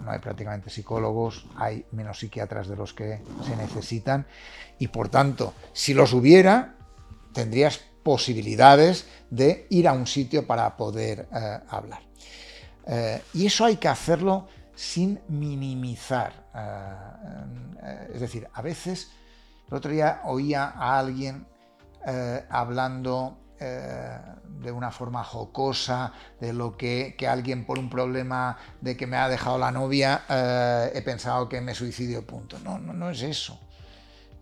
No hay prácticamente psicólogos, hay menos psiquiatras de los que se necesitan y por tanto, si los hubiera, tendrías posibilidades de ir a un sitio para poder eh, hablar. Eh, y eso hay que hacerlo sin minimizar. Eh, es decir, a veces, el otro día oía a alguien hablando de una forma jocosa de lo que, que, alguien por un problema de que me ha dejado la novia he pensado que me suicidio, punto. No, no, no es eso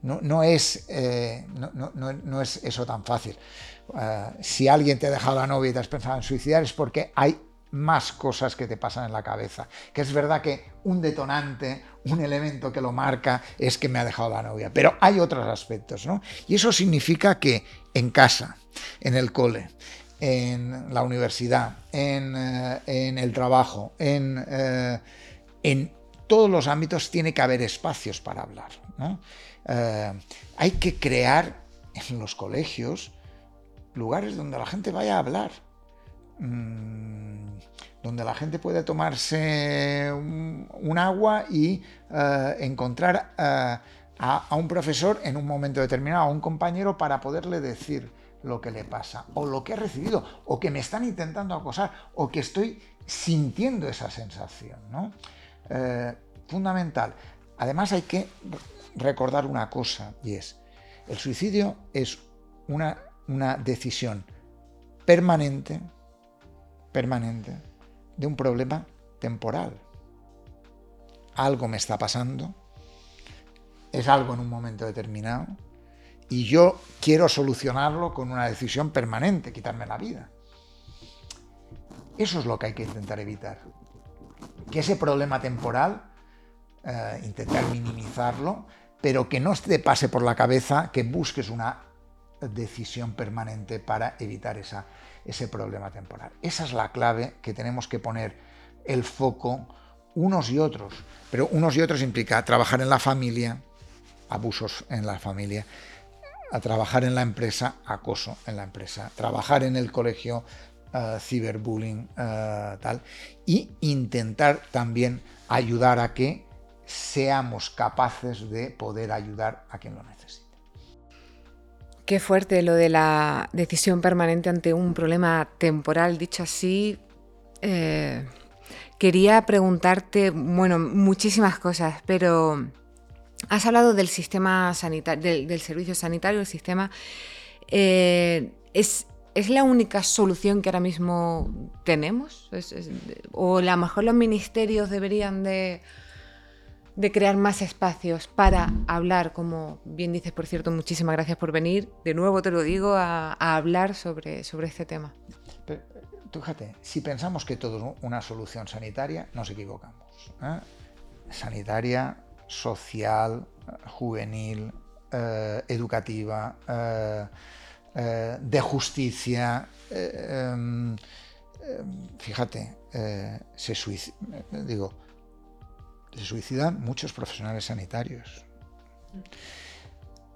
no, es, eh, no, es eso tan fácil. Eh, si alguien te ha dejado la novia y te has pensado en suicidar es porque hay más cosas que te pasan en la cabeza. Que es verdad que un detonante, un elemento que lo marca es que me ha dejado la novia, pero hay otros aspectos, ¿no? Y eso significa que en casa, en el cole, en la universidad, en, eh, el trabajo, en, en todos los ámbitos tiene que haber espacios para hablar. Eh, hay que crear en los colegios lugares donde la gente vaya a hablar, mm, donde la gente puede tomarse un, agua y eh, encontrar eh, a, un profesor en un momento determinado, a un compañero para poderle decir lo que le pasa, o lo que he recibido, o que me están intentando acosar, o que estoy sintiendo esa sensación. fundamental. Además hay que recordar una cosa y es, el suicidio es una, una decisión permanente, permanente, de un problema temporal. Algo me está pasando, es algo en un momento determinado, y yo quiero solucionarlo con una decisión permanente, quitarme la vida. Eso es lo que hay que intentar evitar. Que ese problema temporal, eh, intentar minimizarlo, pero que no te pase por la cabeza que busques una decisión permanente para evitar esa, ese problema temporal. Esa es la clave que tenemos que poner el foco unos y otros, pero unos y otros implica trabajar en la familia, abusos en la familia, a trabajar en la empresa, acoso en la empresa, trabajar en el colegio, ciberbullying, tal, y intentar también ayudar a que seamos capaces de poder ayudar a quien lo necesite. Qué fuerte lo de la decisión permanente ante un problema temporal, dicho así. Eh, quería preguntarte, bueno, muchísimas cosas, pero has hablado del sistema sanitario, del, servicio sanitario, el sistema. Eh, ¿es, ¿Es la única solución que ahora mismo tenemos? ¿O a lo mejor los ministerios deberían de de crear más espacios para hablar, como bien dices, por cierto, muchísimas gracias por venir, de nuevo te lo digo, a, hablar sobre, sobre este tema. fíjate, si pensamos que todo es una solución sanitaria, nos equivocamos. ¿eh? Sanitaria, social, juvenil, eh, educativa, eh, de justicia. Em, em, fíjate, se se suicidan muchos profesionales sanitarios.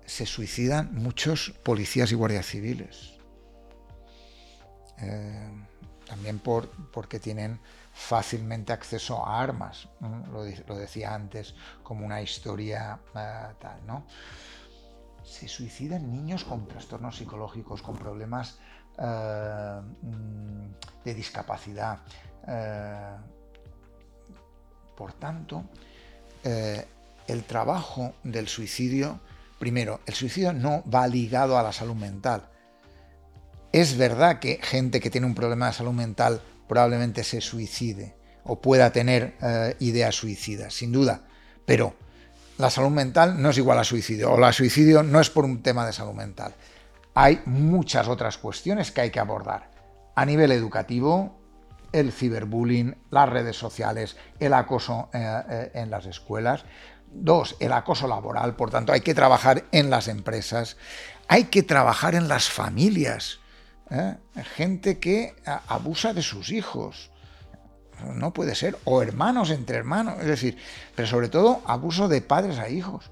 Se suicidan muchos policías y guardias civiles. Eh, también por, porque tienen fácilmente acceso a armas. Lo, decía antes como una historia eh, tal, ¿no? Se suicidan niños con trastornos psicológicos, con problemas eh, mm, de discapacidad. Por tanto, eh, el trabajo del suicidio, primero, el suicidio no va ligado a la salud mental. Es verdad que gente que tiene un problema de salud mental probablemente se suicide o pueda tener eh, ideas suicidas, sin duda, pero la salud mental no es igual a suicidio o la suicidio no es por un tema de salud mental. Hay muchas otras cuestiones que hay que abordar. A nivel educativo, el ciberbullying, las redes sociales, el acoso eh, eh, en las escuelas. Dos, el acoso laboral, por tanto, hay que trabajar en las empresas, hay que trabajar en las familias. ¿Eh? Gente que abusa de sus hijos. No puede ser. O hermanos entre hermanos. Es decir, pero sobre todo abuso de padres a hijos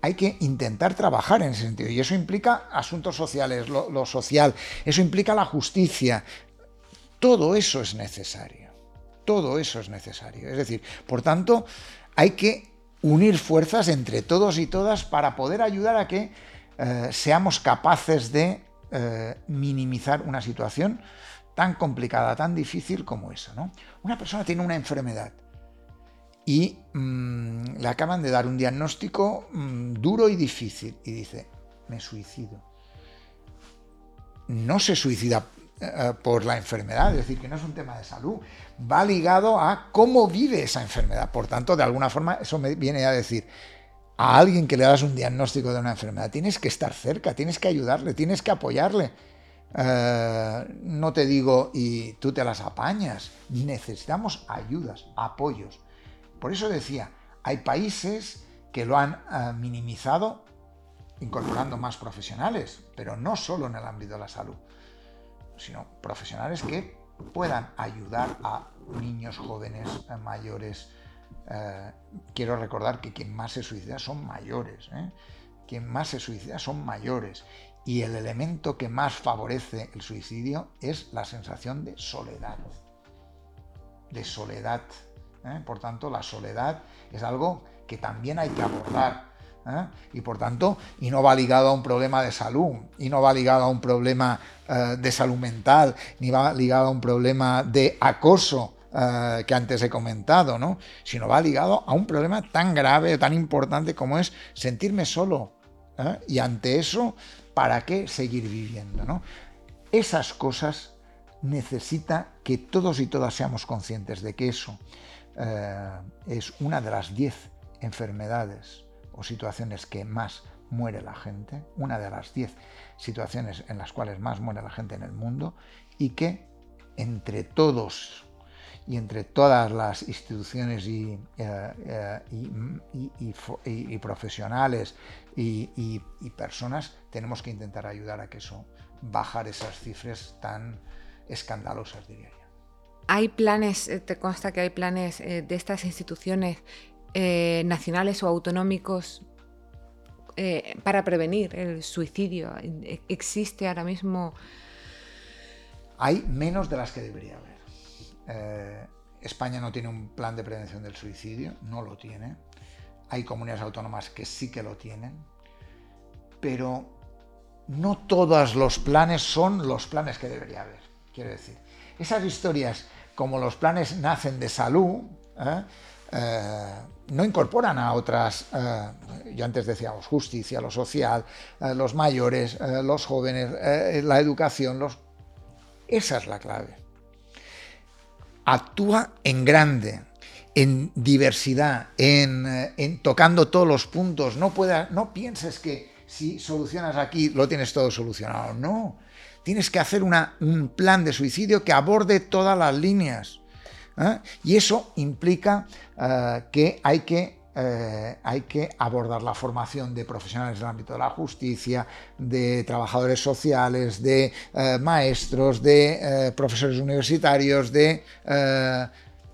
hay que intentar trabajar en ese sentido. Y eso implica asuntos sociales, lo, social, eso implica la justicia, todo eso es necesario. Todo eso es necesario. Es decir, por tanto, hay que unir fuerzas entre todos y todas para poder ayudar a que eh, seamos capaces de eh, minimizar una situación tan complicada, tan difícil como esa. Una persona tiene una enfermedad y mm, le acaban de dar un diagnóstico mm, duro y difícil y dice, me suicido. No se suicida eh, por la enfermedad, es decir, que no es un tema de salud, va ligado a cómo vive esa enfermedad. Por tanto, de alguna forma, eso me viene a decir, a alguien que le das un diagnóstico de una enfermedad, tienes que estar cerca, tienes que ayudarle, tienes que apoyarle. Eh, no te digo y tú te las apañas, necesitamos ayudas, apoyos. Por eso decía, hay países que lo han eh, minimizado incorporando más profesionales, pero no solo en el ámbito de la salud sino profesionales que puedan ayudar a niños, jóvenes, eh, mayores. Eh, quiero recordar que quien más se suicida son mayores. ¿eh? Quien más se suicida son mayores. Y el elemento que más favorece el suicidio es la sensación de soledad. De soledad. Por tanto, la soledad es algo que también hay que abordar ¿eh? y por tanto, y no va ligado a un problema de salud, y no va ligado a un problema eh, de salud mental, ni va ligado a un problema de acoso eh, que antes he comentado, ¿no? sino va ligado a un problema tan grave, tan importante como es sentirme solo. Y ante eso, ¿para qué seguir viviendo? ¿no? Esas cosas necesita que todos y todas seamos conscientes de que eso es una de las diez enfermedades o situaciones que más muere la gente, una de las diez situaciones en las cuales más muere la gente en el mundo, y que entre todos y entre todas las instituciones y, eh, eh, profesionales y, personas tenemos que intentar ayudar a que eso, bajar esas cifras tan escandalosas, diría yo. Hay planes, eh, te consta que hay planes de estas instituciones eh, nacionales o autonómicos eh, para prevenir el suicidio. Existe ahora mismo hay menos de las que debería haber. Eh, España no tiene un plan de prevención del suicidio, no lo tiene. Hay comunidades autónomas que sí que lo tienen, pero no todos los planes son los planes que debería haber. Quiero decir, esas historias como los planes nacen de salud, ¿eh? Eh, no incorporan a otras, yo antes decíamos, justicia, lo social, los mayores, los jóvenes, la educación, los... esa es la clave. Actúa en grande, en diversidad, en, tocando todos los puntos. No pienses que si solucionas aquí lo tienes todo solucionado. No, tienes que hacer un plan de suicidio que aborde todas las líneas. ¿eh? Y eso implica eh, que hay que eh, hay que abordar la formación de profesionales del ámbito de la justicia, de trabajadores sociales, de maestros, de profesores universitarios, de...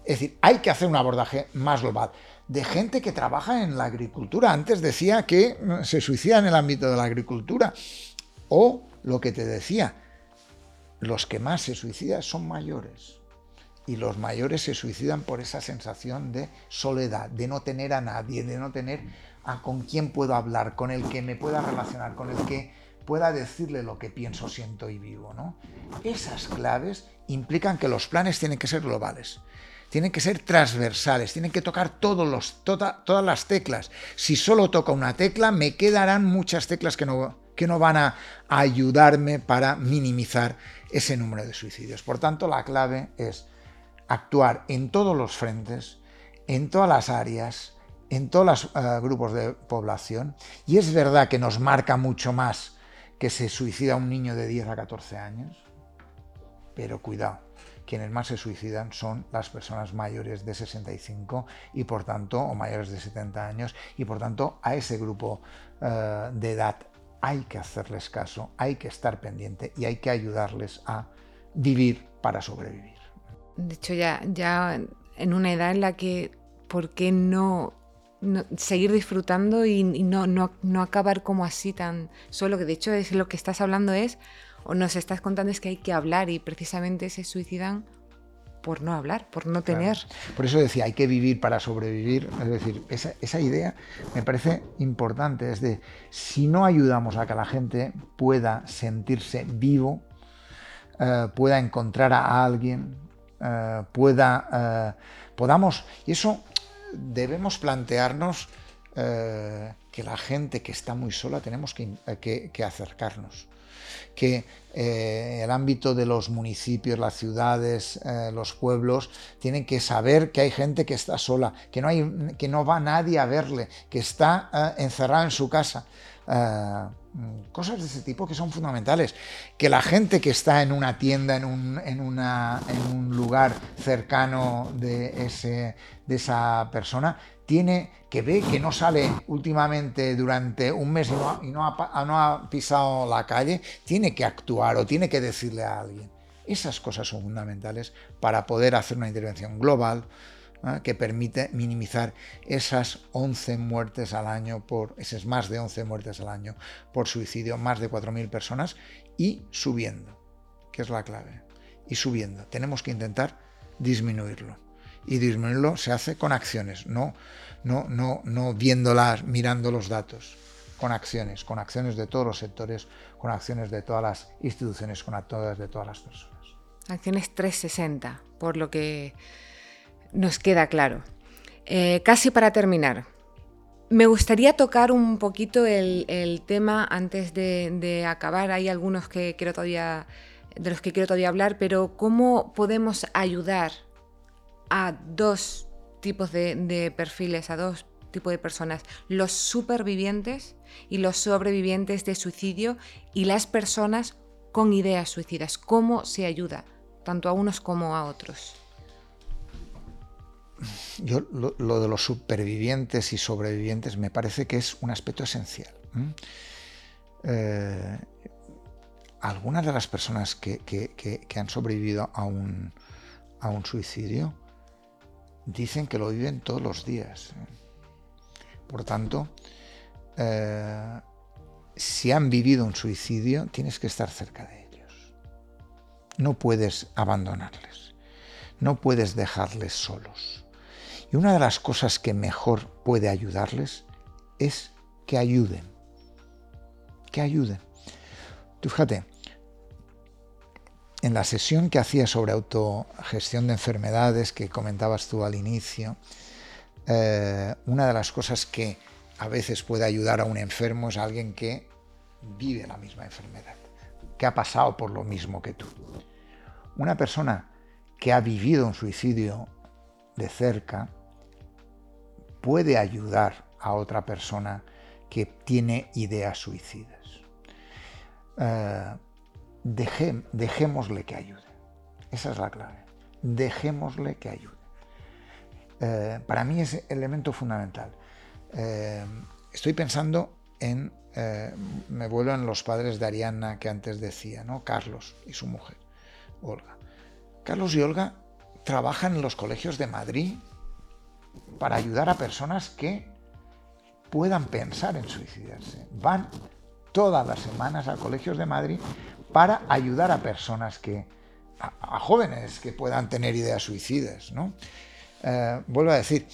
es decir, hay que hacer un abordaje más global. De gente que trabaja en la agricultura. Antes decía que se suicida en el ámbito de la agricultura. O lo que te decía, los que más se suicidan son mayores. Y los mayores se suicidan por esa sensación de soledad, de no tener a nadie, de no tener a con quién puedo hablar, con el que me pueda relacionar, con el que pueda decirle lo que pienso, siento y vivo. ¿no? Esas claves implican que los planes tienen que ser globales, tienen que ser transversales, tienen que tocar todos los, tota, todas las teclas. Si solo toca una tecla, me quedarán muchas teclas que no, que no van a ayudarme para minimizar ese número de suicidios. Por tanto, la clave es actuar en todos los frentes, en todas las áreas, en todos los eh, grupos de población. Y es verdad que nos marca mucho más que se suicida un niño de 10 a 14 años, pero cuidado, quienes más se suicidan son las personas mayores de 65 y por tanto, o mayores de 70 años, y por tanto a ese grupo eh, de edad hay que hacerles caso, hay que estar pendiente y hay que ayudarles a vivir para sobrevivir. De hecho, ya, ya en una edad en la que, ¿por qué no, seguir disfrutando y, no, no, no, acabar como así tan solo? Que de hecho es lo que estás hablando es, o nos estás contando es que hay que hablar y precisamente se suicidan por no hablar, por no tener. Por eso decía, hay que vivir para sobrevivir. Es decir, esa, idea me parece importante. Es de, si no ayudamos a que la gente pueda sentirse vivo, eh, pueda encontrar a alguien, eh, pueda, eh, podamos, y eso debemos plantearnos que la gente que está muy sola tenemos que acercarnos que eh, el ámbito de los municipios, las ciudades, eh, los pueblos, tienen que saber que hay gente que está sola, que no, hay, que no va nadie a verle, que está eh, encerrada en su casa. Cosas de ese tipo que son fundamentales. Que la gente que está en una tienda, en un, en una, en un lugar cercano de, ese, de esa persona, tiene que ve que no sale últimamente durante un mes y, no, ha, pisado la calle, tiene que actuar o tiene que decirle a alguien. Esas cosas son fundamentales para poder hacer una intervención global que permite minimizar esas 11 muertes al año, por esas más de 11 muertes al año por suicidio, más de 4.000 personas y subiendo, que es la clave. Y subiendo. Tenemos que intentar disminuirlo y disminuirlo se hace con acciones, no, no, no, no viéndolas, mirando los datos, con acciones, con acciones de todos los sectores, con acciones de todas las instituciones, con acciones de todas las personas. Acciones 360, por lo que nos queda claro. Eh, casi para terminar, me gustaría tocar un poquito el, tema antes de, de, acabar. Hay algunos que quiero todavía, de los que quiero todavía hablar, pero ¿cómo podemos ayudar a dos tipos de, perfiles, a dos tipos de personas, los supervivientes y los sobrevivientes de suicidio y las personas con ideas suicidas. ¿Cómo se ayuda tanto a unos como a otros? Yo lo, de los supervivientes y sobrevivientes me parece que es un aspecto esencial. Eh, algunas de las personas que, han sobrevivido a un, suicidio dicen que lo viven todos los días. Por tanto, eh, si han vivido un suicidio, tienes que estar cerca de ellos. no puedes abandonarles, no puedes dejarles solos. Y una de las cosas que mejor puede ayudarles es que ayuden, que ayuden. Tú fíjate, en la sesión que hacía sobre autogestión de enfermedades que comentabas tú al inicio, eh, una de las cosas que a veces puede ayudar a un enfermo es alguien que vive la misma enfermedad, que ha pasado por lo mismo que tú. Una persona que ha vivido un suicidio de cerca puede ayudar a otra persona que tiene ideas suicidas. Eh, dejémosle que ayude. Esa es la clave. Dejémosle que ayude. Eh, para mí es el elemento fundamental. Eh, estoy pensando en, me vuelvo en los padres de Ariana que antes decía, ¿no? Carlos y su mujer, Olga. Carlos y Olga trabajan en los colegios de Madrid para ayudar a personas que puedan pensar en suicidarse. Van todas las semanas a colegios de Madrid para ayudar a personas que, a, jóvenes que puedan tener ideas suicidas. ¿no? Eh, vuelvo a decir,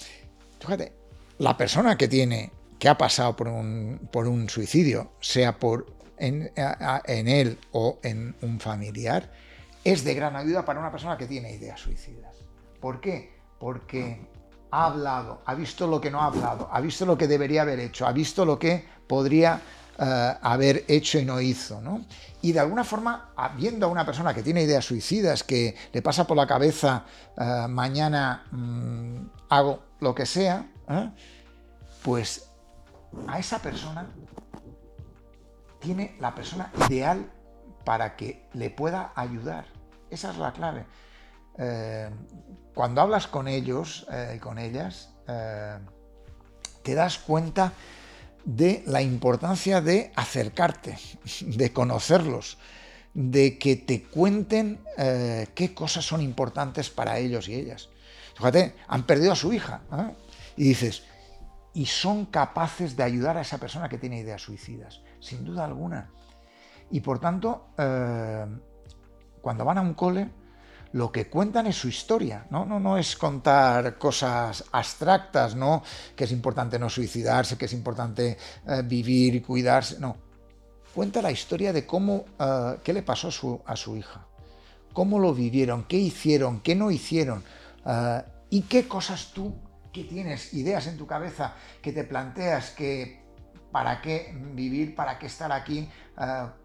fíjate, la persona que tiene, que ha pasado por un, por un suicidio, sea por en, en, él o en un familiar, es de gran ayuda para una persona que tiene ideas suicidas. ¿Por qué? Porque ha hablado, ha visto lo que no ha hablado, ha visto lo que debería haber hecho, ha visto lo que podría eh, haber hecho y no hizo. ¿no? Y de alguna forma, viendo a una persona que tiene ideas suicidas, que le pasa por la cabeza, eh, mañana mm, hago lo que sea, ¿eh? pues a esa persona tiene la persona ideal para que le pueda ayudar. Esa es la clave. Cuando hablas con ellos y con ellas, te das cuenta de la importancia de acercarte, de conocerlos, de que te cuenten eh, qué cosas son importantes para ellos y ellas. Fíjate, han perdido a su hija ¿eh? y dices, y son capaces de ayudar a esa persona que tiene ideas suicidas, sin duda alguna. Y por tanto, eh, cuando van a un cole, lo que cuentan es su historia, ¿no? No, no es contar cosas abstractas, ¿no? Que es importante no suicidarse, que es importante eh, vivir y cuidarse, no. Cuenta la historia de cómo, eh, qué le pasó a su, a su, hija, cómo lo vivieron, qué hicieron, qué no hicieron, eh, y qué cosas tú que tienes, ideas en tu cabeza, que te planteas que para qué vivir, para qué estar aquí,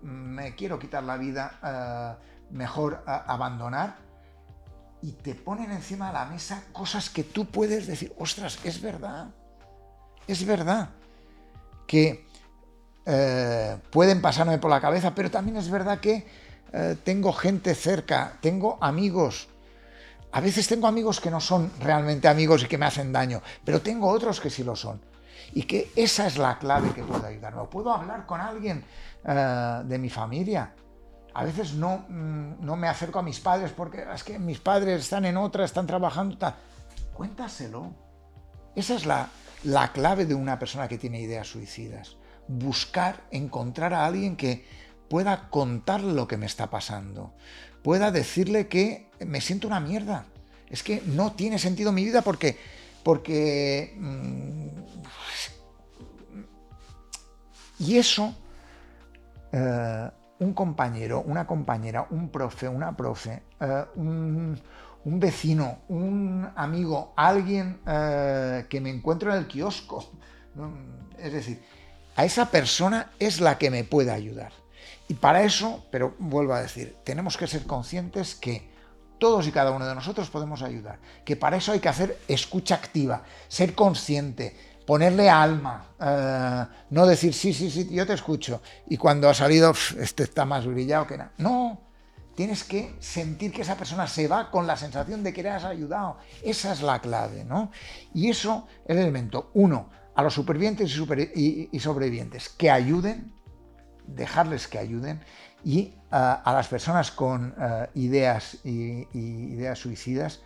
me quiero quitar la vida, mejor abandonar, y te ponen encima de la mesa cosas que tú puedes decir, ostras, es verdad, es verdad que eh, pueden pasarme por la cabeza, pero también es verdad que eh, tengo gente cerca, tengo amigos. A veces tengo amigos que no son realmente amigos y que me hacen daño, pero tengo otros que sí lo son. Y que esa es la clave que puedo ayudarme. puedo hablar con alguien eh, de mi familia a veces no, mm, no me acerco a mis padres porque es que mis padres están en otra, están trabajando. Cuéntaselo. Esa es la, la clave de una persona que tiene ideas suicidas. Buscar, encontrar a alguien que pueda contarle lo que me está pasando. Pueda decirle que me siento una mierda. Es que no tiene sentido mi vida porque. porque. Mm, y eso. Eh, un compañero, una compañera, un profe, una profe, eh, un, vecino, un amigo, alguien eh, que me encuentro en el kiosco. Es decir, a esa persona es la que me puede ayudar. Y para eso, pero vuelvo a decir, tenemos que ser conscientes que todos y cada uno de nosotros podemos ayudar, que para eso hay que hacer escucha activa, ser consciente, ponerle alma, eh, no decir sí, sí, sí, yo te escucho, y cuando ha salido, este está más brillado que nada. No, tienes que sentir que esa persona se va con la sensación de que le has ayudado. Esa es la clave, ¿no? Y eso es el elemento. Uno, a los supervivientes y, sobrevivientes, que ayuden, dejarles que ayuden, y eh, a las personas con eh, ideas y ideas suicidas,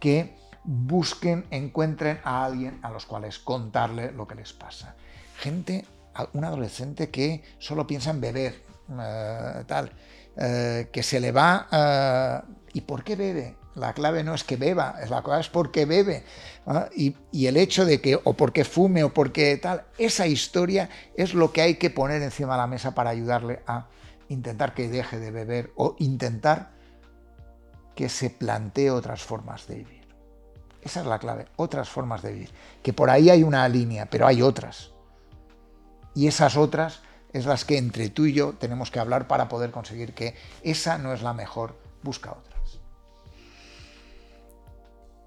que busquen, encuentren a alguien a los cuales contarle lo que les pasa. Gente, un adolescente que solo piensa en beber, eh, tal, eh, que se le va... ¿Y por qué bebe? La clave no es que beba, la clave es porque bebe. Y, y, el hecho de que, o porque fume, o porque tal, esa historia es lo que hay que poner encima de la mesa para ayudarle a intentar que deje de beber o intentar que se plantee otras formas de vivir. Esa es la clave, otras formas de vivir. Que por ahí hay una línea, pero hay otras. Y esas otras es las que entre tú y yo tenemos que hablar para poder conseguir que esa no es la mejor, busca otras.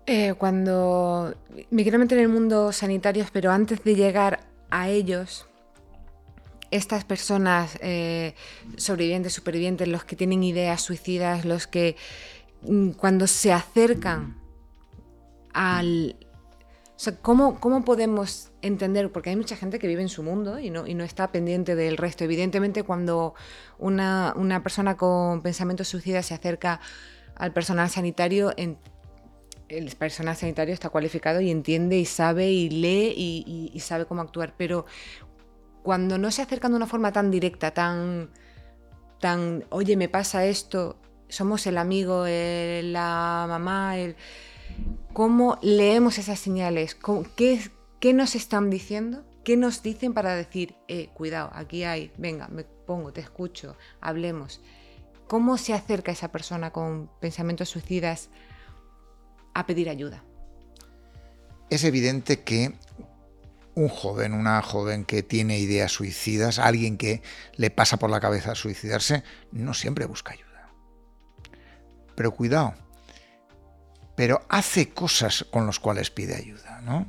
Eh, cuando me quiero meter en el mundo sanitario, pero antes de llegar a ellos, estas personas eh, sobrevivientes, supervivientes, los que tienen ideas suicidas, los que mm, cuando se acercan al... ¿cómo, ¿cómo, podemos entender? Porque hay mucha gente que vive en su mundo y no, está pendiente del resto. Evidentemente, cuando una, persona con pensamientos suicidas se acerca al personal sanitario, el personal sanitario está cualificado y entiende y sabe y lee y, sabe cómo actuar. Pero cuando no se acercan de una forma tan directa, tan, tan, oye, me pasa esto, somos el amigo, la mamá, el ¿Cómo leemos esas señales? ¿Qué, ¿Qué, nos están diciendo? ¿Qué nos dicen para decir, eh, cuidado, aquí hay, venga, me pongo, te escucho, hablemos? ¿Cómo se acerca esa persona con pensamientos suicidas a pedir ayuda? Es evidente que un joven, una joven que tiene ideas suicidas, alguien que le pasa por la cabeza suicidarse, no siempre busca ayuda. Pero cuidado, pero hace cosas con las cuales pide ayuda. ¿no?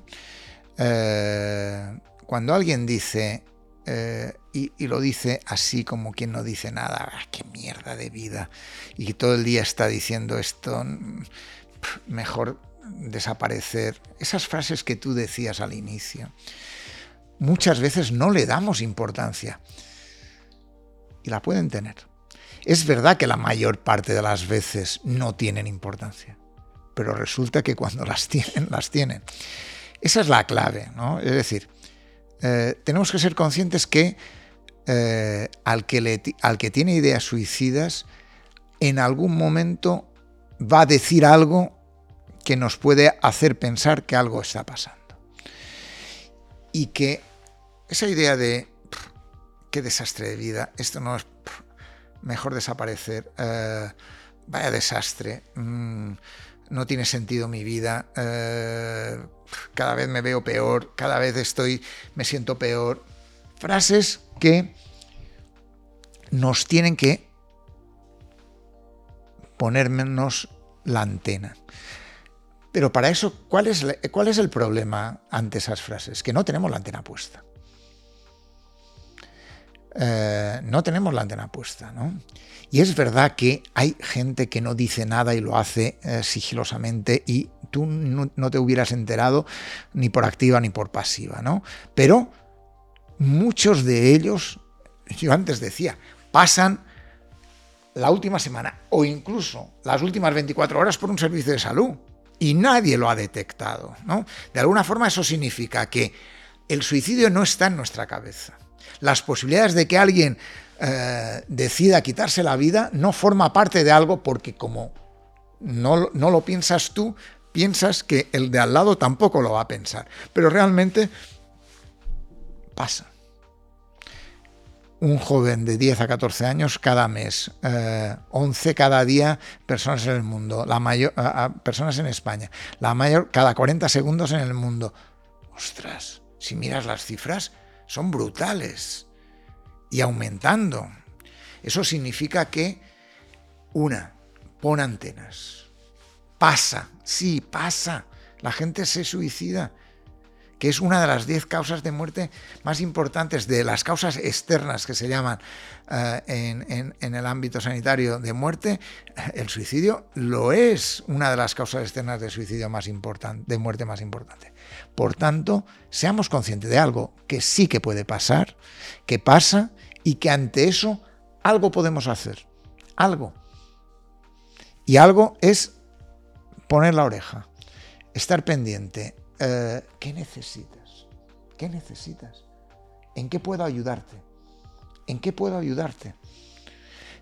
Eh, cuando alguien dice, eh, y, lo dice así como quien no dice nada, ah, qué mierda de vida, y todo el día está diciendo esto, mejor desaparecer, esas frases que tú decías al inicio, muchas veces no le damos importancia y la pueden tener. Es verdad que la mayor parte de las veces no tienen importancia pero resulta que cuando las tienen, las tienen. Esa es la clave, ¿no? Es decir, eh, tenemos que ser conscientes que eh, al, que al que tiene ideas suicidas, en algún momento va a decir algo que nos puede hacer pensar que algo está pasando. Y que esa idea de qué desastre de vida, esto no es mejor desaparecer, eh, vaya desastre. Mm, no tiene sentido mi vida, eh, cada vez me veo peor, cada vez estoy, me siento peor. Frases que nos tienen que ponernos la antena. Pero para eso, ¿cuál es, ¿cuál es el problema ante esas frases? Que no tenemos la antena puesta. Eh, no tenemos la antena puesta, ¿no? Y es verdad que hay gente que no dice nada y lo hace eh, sigilosamente y tú no, te hubieras enterado ni por activa ni por pasiva, ¿no? Pero muchos de ellos, yo antes decía, pasan la última semana o incluso las últimas 24 horas por un servicio de salud y nadie lo ha detectado, ¿no? De alguna forma eso significa que el suicidio no está en nuestra cabeza. Las posibilidades de que alguien eh, decida quitarse la vida no forma parte de algo porque como no, no lo piensas tú, piensas que el de al lado tampoco lo va a pensar. Pero realmente pasa. Un joven de 10 a 14 años cada mes, 11 eh, cada día personas en el mundo, la mayor, personas en España, la mayor cada 40 segundos en el mundo. Ostras, si miras las cifras, son brutales y aumentando. Eso significa que, una, pon antenas. Pasa, sí, pasa. La gente se suicida, que es una de las diez causas de muerte más importantes, de las causas externas que se llaman eh, en, el ámbito sanitario de muerte. El suicidio lo es una de las causas externas de suicidio más importante, de muerte más importante. Por tanto, seamos conscientes de algo que sí que puede pasar, que pasa y que ante eso algo podemos hacer. Algo. Y algo es poner la oreja, estar pendiente. Eh, ¿Qué necesitas? ¿Qué necesitas? ¿En qué puedo ayudarte? ¿en qué puedo ayudarte?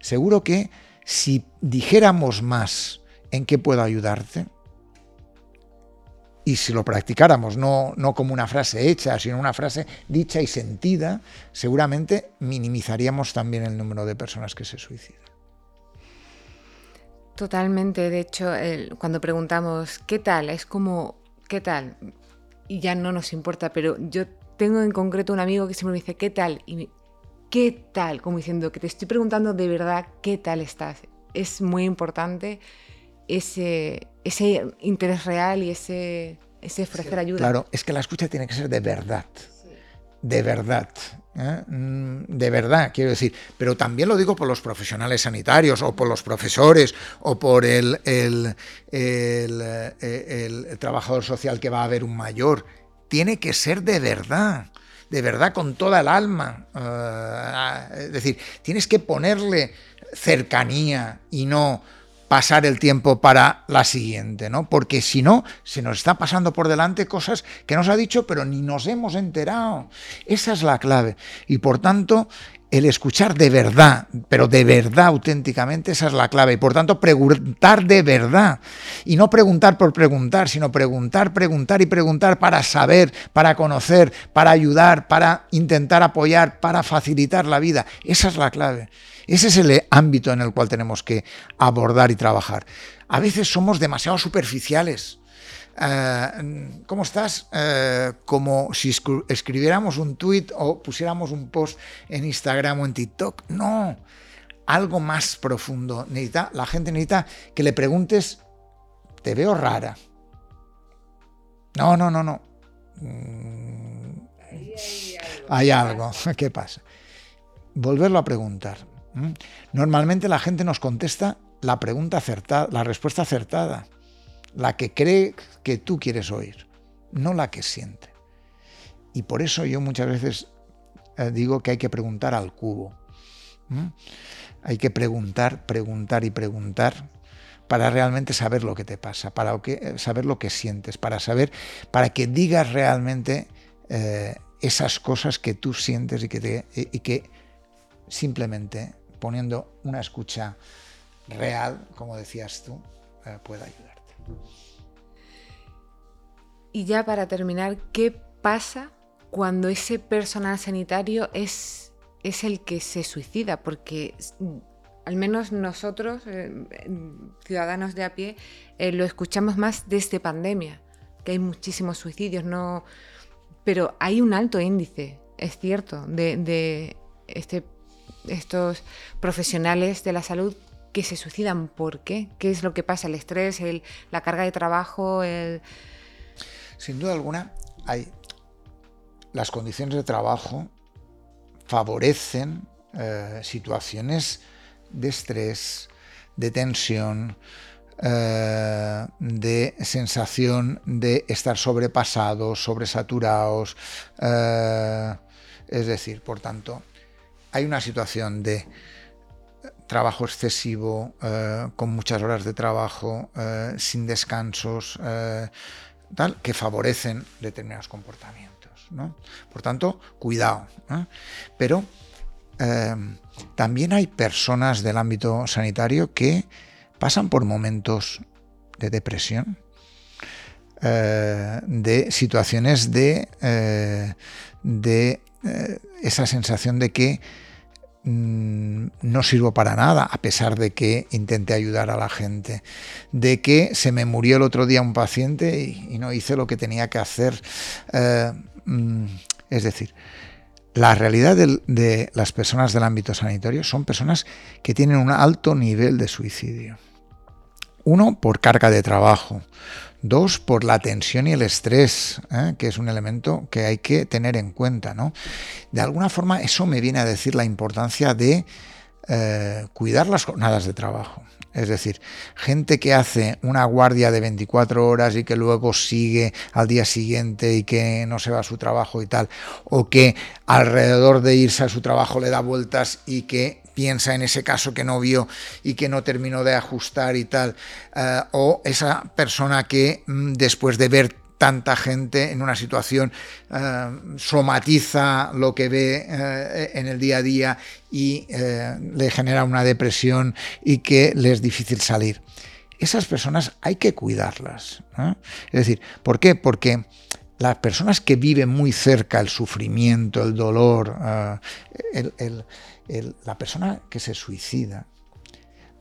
Seguro que si dijéramos más en qué puedo ayudarte, y si lo practicáramos, no, no como una frase hecha, sino una frase dicha y sentida, seguramente minimizaríamos también el número de personas que se suicidan. Totalmente, de hecho, cuando preguntamos qué tal, es como, ¿qué tal? Y ya no nos importa, pero yo tengo en concreto un amigo que siempre me dice, ¿qué tal? Y ¿qué tal? Como diciendo que te estoy preguntando de verdad, ¿qué tal estás? Es muy importante ese, ese interés real y ese, ese ofrecer ayuda. Claro, es que la escucha tiene que ser de verdad. De verdad. ¿eh? Mm, de verdad, quiero decir. Pero también lo digo por los profesionales sanitarios, o por los profesores, o por el, el, el, eh, el trabajador social que va a ver un mayor. Tiene que ser de verdad de verdad con toda el alma. Eh, es decir, tienes que ponerle cercanía y no pasar el tiempo para la siguiente, ¿no? Porque si no, se nos está pasando por delante cosas que nos ha dicho, pero ni nos hemos enterado. Esa es la clave. Y por tanto, el escuchar de verdad, pero de verdad auténticamente, esa es la clave. Y por tanto, preguntar de verdad. Y no preguntar por preguntar, sino preguntar, preguntar y preguntar para saber, para conocer, para ayudar, para intentar apoyar, para facilitar la vida. Esa es la clave. Ese es el ámbito en el cual tenemos que abordar y trabajar. A veces somos demasiado superficiales. Eh, ¿Cómo estás? Eh, como si escribiéramos un tweet o pusiéramos un post en Instagram o en TikTok. No, algo más profundo. Necesita, la gente necesita que le preguntes, te veo rara. No, no, no, no. Mm, hay algo. ¿Qué pasa? Volverlo a preguntar. ¿Mm? Normalmente la gente nos contesta la pregunta acertada, la respuesta acertada, la que cree que tú quieres oír, no la que siente. Y por eso yo muchas veces eh, digo que hay que preguntar al cubo. Hay que preguntar, preguntar y preguntar para realmente saber lo que te pasa, para eh, saber lo que sientes, para saber, para que digas realmente eh, esas cosas que tú sientes y que simplemente poniendo una escucha real, como decías tú, eh, pueda ayudarte. Y ya para terminar, ¿qué pasa cuando ese personal sanitario es, es el que se suicida? Porque al menos nosotros, eh, ciudadanos de a pie, eh, lo escuchamos más desde pandemia, que hay muchísimos suicidios, no, pero hay un alto índice, es cierto, de, de este estos profesionales de la salud que se suicidan. ¿Por qué? ¿Qué es lo que pasa? ¿El estrés, la carga de trabajo? Sin duda alguna, las condiciones de trabajo favorecen eh, situaciones de estrés, de tensión, eh, de sensación de estar sobrepasados, sobresaturados. Eh, es decir, por tanto, hay una situación de trabajo excesivo, eh, con muchas horas de trabajo, eh, sin descansos, eh, tal, que favorecen determinados comportamientos. Por tanto, cuidado. Pero también hay personas del ámbito sanitario que pasan por momentos de depresión, de situaciones de, de esa sensación de que Mm, no sirvo para nada, a pesar de que intenté ayudar a la gente, de que se me murió el otro día un paciente y, no hice lo que tenía que hacer. Eh, mm, es decir, la realidad de, las personas del ámbito sanitario son personas que tienen un alto nivel de suicidio. Uno, por carga de trabajo. Dos, por la tensión y el estrés, ¿eh? que es un elemento que hay que tener en cuenta. ¿no? De alguna forma, eso me viene a decir la importancia de eh, cuidar las jornadas de trabajo. Es decir, gente que hace una guardia de 24 horas y que luego sigue al día siguiente y que no se va a su trabajo y tal, o que alrededor de irse a su trabajo le da vueltas y que piensa en ese caso que no vio y que no terminó de ajustar y tal, eh, o esa persona que mm, después de ver tanta gente en una situación, eh, somatiza lo que ve eh, en el día a día y le genera una depresión y que le es difícil salir. Esas personas hay que cuidarlas. Es decir, ¿por qué? Porque las personas que viven muy cerca el sufrimiento, el dolor, la persona que se suicida,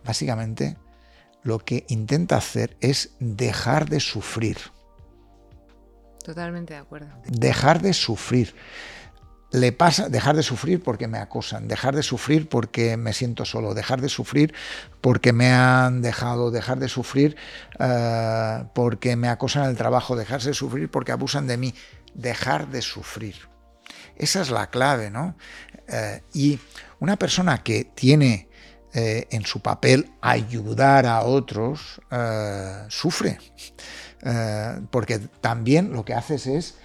básicamente lo que intenta hacer es dejar de sufrir. Totalmente de acuerdo. Dejar de sufrir. Le pasa dejar de sufrir porque me acosan, dejar de sufrir porque me siento solo, dejar de sufrir porque me han dejado, dejar de sufrir eh, porque me acosan en el trabajo, dejar de sufrir porque abusan de mí, dejar de sufrir. Esa es la clave, ¿no? Eh, y una persona que tiene eh, en su papel ayudar a otros, eh, sufre. Porque también lo que haces es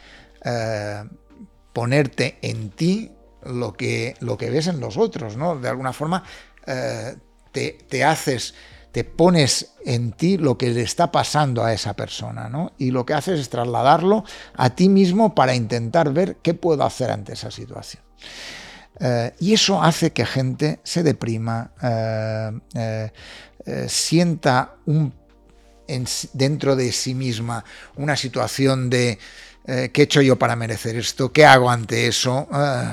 ponerte en ti lo que, lo que ves en los otros, ¿no? De alguna forma te, te, haces, te pones en ti lo que le está pasando a esa persona, ¿no? Y lo que haces es trasladarlo a ti mismo para intentar ver qué puedo hacer ante esa situación. Eh, y eso hace que gente se deprima, eh, eh, sienta dentro de sí misma una situación de ¿qué he hecho yo para merecer esto? ¿Qué hago ante eso?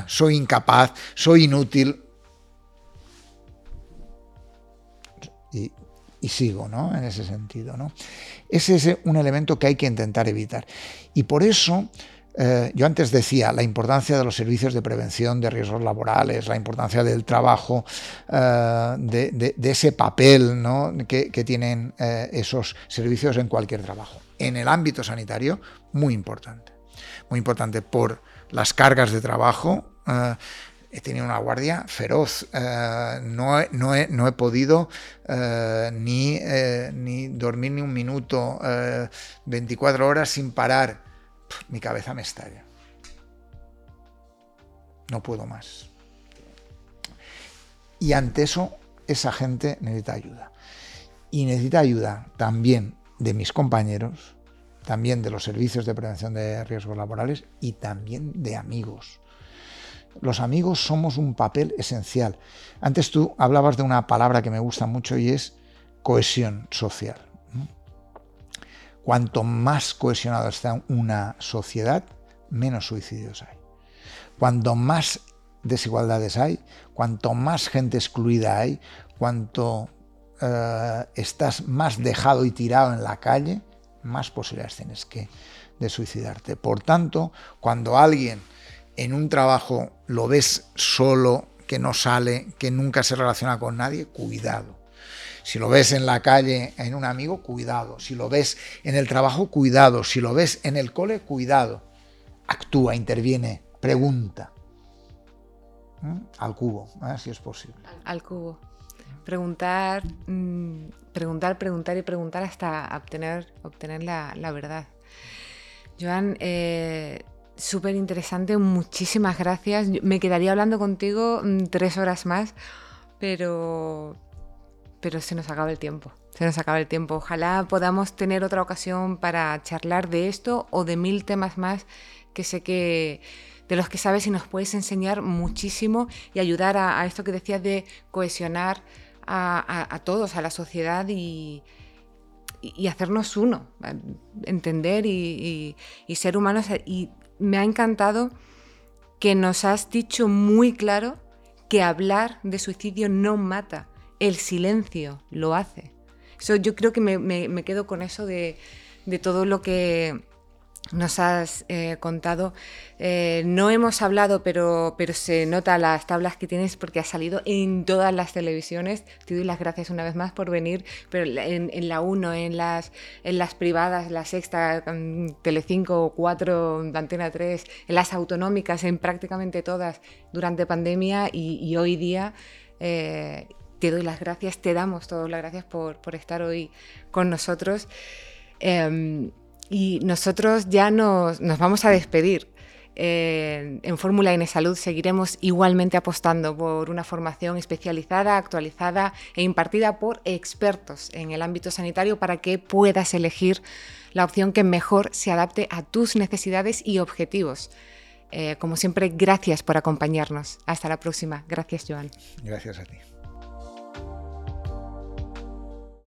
soy incapaz, soy inútil. Y, sigo, ¿no? En ese sentido, ¿no? Ese es un elemento que hay que intentar evitar. Y por eso eh, yo antes decía la importancia de los servicios de prevención de riesgos laborales, la importancia del trabajo, eh, de, ese papel que, tienen eh, esos servicios en cualquier trabajo. En el ámbito sanitario, muy importante. Muy importante por las cargas de trabajo. He tenido una guardia feroz. no, he, podido ni, ni, dormir ni un minuto, 24 horas sin parar mi cabeza me estalla. No puedo más. Y ante eso, esa gente necesita ayuda. Y necesita ayuda también de mis compañeros, también de los servicios de prevención de riesgos laborales y también de amigos. Los amigos somos un papel esencial. Antes tú hablabas de una palabra que me gusta mucho y es cohesión social. Cuanto más cohesionada está una sociedad, menos suicidios hay. Cuanto más desigualdades hay, cuanto más gente excluida hay, cuanto eh, estás más dejado y tirado en la calle, más posibilidades tienes que de suicidarte. Por tanto, cuando alguien en un trabajo lo ves solo, que no sale, que nunca se relaciona con nadie, cuidado. Si lo ves en la calle en un amigo, cuidado. Si lo ves en el trabajo, cuidado. Si lo ves en el cole, cuidado. Actúa, interviene, pregunta. ¿Mm? Al cubo, ¿eh? si es posible. Al cubo. Preguntar, mm, preguntar, preguntar y preguntar hasta obtener, obtener la, verdad. Joan, eh, súper interesante, muchísimas gracias. Me quedaría hablando contigo mm, tres horas más, pero, pero se nos acaba el tiempo. Se nos acaba el tiempo. Ojalá podamos tener otra ocasión para charlar de esto o de mil temas más que sé que de los que sabes y nos puedes enseñar muchísimo y ayudar a, esto que decías de cohesionar a, todos, a la sociedad y, hacernos uno, entender y, y ser humanos. Y me ha encantado que nos has dicho muy claro que hablar de suicidio no mata, el silencio lo hace. Eso, yo creo que me, quedo con eso de, todo lo que nos has eh, contado. Eh, no hemos hablado, pero, pero se nota las tablas que tienes porque has salido en todas las televisiones. Te doy las gracias una vez más por venir, pero en, la 1, en las, en las privadas, la sexta, Telecinco, 4, Antena 3, en las autonómicas, en prácticamente todas durante pandemia y, hoy día. Eh, te doy las gracias, te damos todas las gracias por, estar hoy con nosotros. Y nosotros ya nos, vamos a despedir. Eh, en Fórmula N Salud seguiremos igualmente apostando por una formación especializada, actualizada e impartida por expertos en el ámbito sanitario para que puedas elegir la opción que mejor se adapte a tus necesidades y objetivos. Eh, como siempre, gracias por acompañarnos. Hasta la próxima. Gracias, Joan. Gracias a ti.